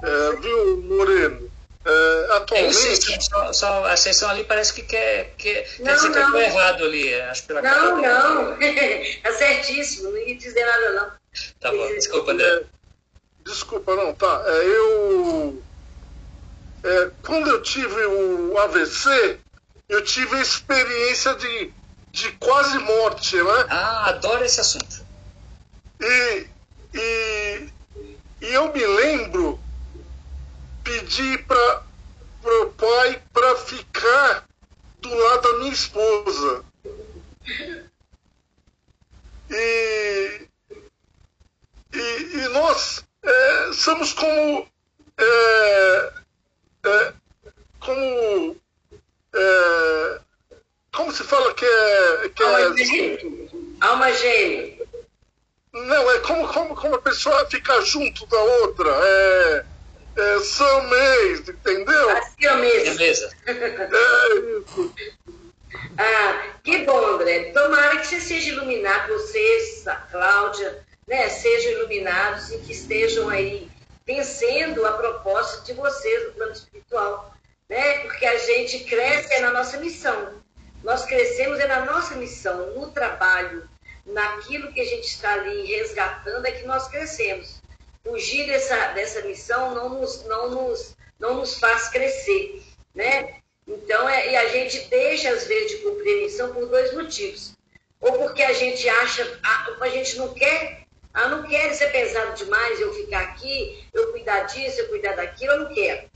É, viu, Moreno? É, atualmente. É, só, só, a sessão ali parece que quer, quer, não, quer dizer que eu errado ali. Acho pela não, não. Está certíssimo, não ia dizer nada, não. Tá bom, desculpa, André. Desculpa, não, tá. É, eu. É, quando eu tive o AVC, eu tive a experiência de, de quase morte, né? Ah, adoro esse assunto. E, e, e eu me lembro pedir para o pai para ficar do lado da minha esposa. E, e, e nós é, somos como. É, é, como. É, como se fala que é. Que Alma é, gêmea. Alma gêmea. Não, é como, como, como a pessoa fica junto da outra. É, é mês, entendeu? Assim mesmo. Beleza. É isso. Ah, que bom, André. Tomara que você seja iluminado, você, a Cláudia, né, sejam iluminados e que estejam aí vencendo a proposta de vocês no plano espiritual, né? Porque a gente cresce é na nossa missão. Nós crescemos é na nossa missão, no trabalho, naquilo que a gente está ali resgatando é que nós crescemos. Fugir dessa, dessa missão não nos, não, nos, não nos faz crescer, né? Então, é, e a gente deixa, às vezes, de cumprir a missão por dois motivos. Ou porque a gente acha, a, a gente não quer ah, não quero ser pesado demais, eu ficar aqui, eu cuidar disso, eu cuidar daquilo, eu não quero.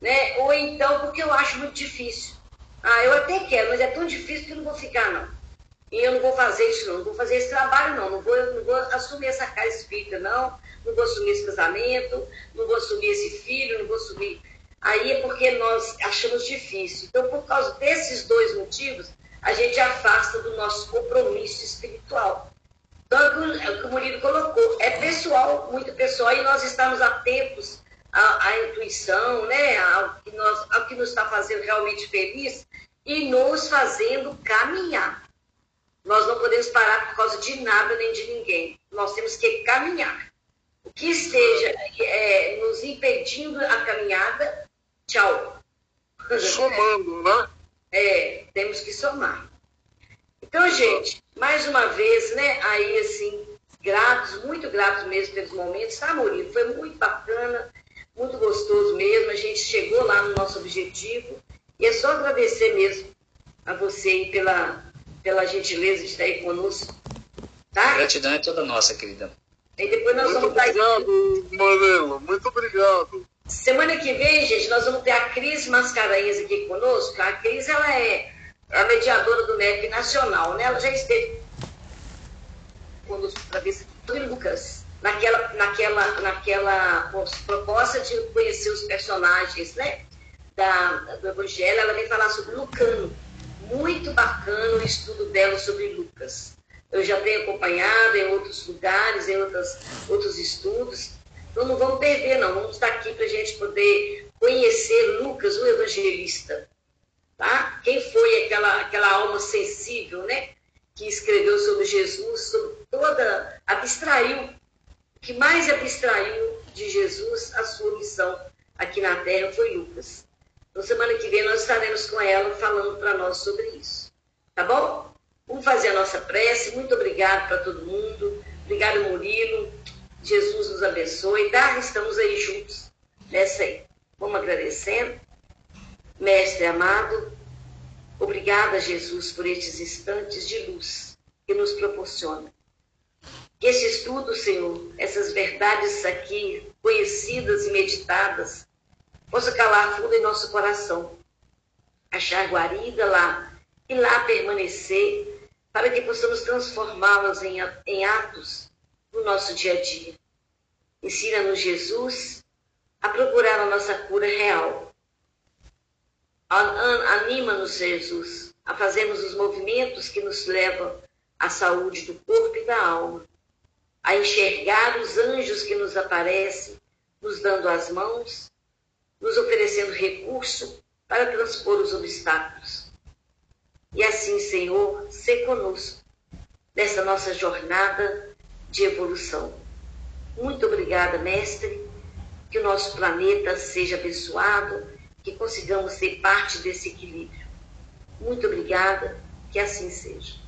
Né? Ou então porque eu acho muito difícil. Ah, eu até quero, mas é tão difícil que eu não vou ficar, não. E eu não vou fazer isso, não. Não vou fazer esse trabalho, não. Não vou, não vou assumir essa casa espírita, não. Não vou assumir esse casamento, não vou assumir esse filho, não vou assumir. Aí é porque nós achamos difícil. Então, por causa desses dois motivos, a gente afasta do nosso compromisso espiritual. Então, é o que o Murilo colocou, é pessoal, muito pessoal, e nós estamos atentos à, à intuição, né, ao, que nós, ao que nos está fazendo realmente feliz e nos fazendo caminhar. Nós não podemos parar por causa de nada nem de ninguém. Nós temos que caminhar. O que esteja é, nos impedindo a caminhada, tchau. Somando, né? É, temos que somar. Então, gente, mais uma vez, né, aí assim, gratos, muito gratos mesmo pelos momentos, tá, Murilo? Foi muito bacana, muito gostoso mesmo, a gente chegou lá no nosso objetivo, e é só agradecer mesmo a você aí pela, pela gentileza de estar aí conosco, tá? A gratidão é toda nossa, querida. E depois nós muito vamos obrigado, estar... Marelo, muito obrigado. Semana que vem, gente, nós vamos ter a Cris Mascarenhas aqui conosco. A Cris, ela é é a mediadora do MEP nacional, né? Ela já esteve para ver se Lucas, naquela, naquela, naquela proposta de conhecer os personagens, né? Da, do Evangelho, ela vem falar sobre Lucano. Muito bacana o estudo dela sobre Lucas. Eu já tenho acompanhado em outros lugares, em outras, outros estudos. Então não vamos perder, não. Vamos estar aqui para a gente poder conhecer Lucas, o evangelista tá? Quem foi aquela, aquela alma sensível, né? Que escreveu sobre Jesus, sobre toda, abstraiu, o que mais abstraiu de Jesus a sua missão aqui na Terra foi Lucas. Então, semana que vem nós estaremos com ela falando para nós sobre isso. Tá bom? Vamos fazer a nossa prece. Muito obrigado para todo mundo. Obrigado, Murilo. Jesus nos abençoe. Tá? Estamos aí juntos nessa aí. Vamos agradecendo. Mestre amado, obrigada, Jesus, por estes instantes de luz que nos proporciona. Que esse estudo, Senhor, essas verdades aqui conhecidas e meditadas, possa calar fundo em nosso coração, achar guarida lá e lá permanecer, para que possamos transformá-las em, em atos no nosso dia a dia. Ensina-nos, Jesus, a procurar a nossa cura real. Anima-nos, Jesus, a fazermos os movimentos que nos levam à saúde do corpo e da alma, a enxergar os anjos que nos aparecem, nos dando as mãos, nos oferecendo recurso para transpor os obstáculos. E assim, Senhor, se conosco nessa nossa jornada de evolução. Muito obrigada, Mestre que o nosso planeta seja abençoado, que consigamos ser parte desse equilíbrio. Muito obrigada, que assim seja.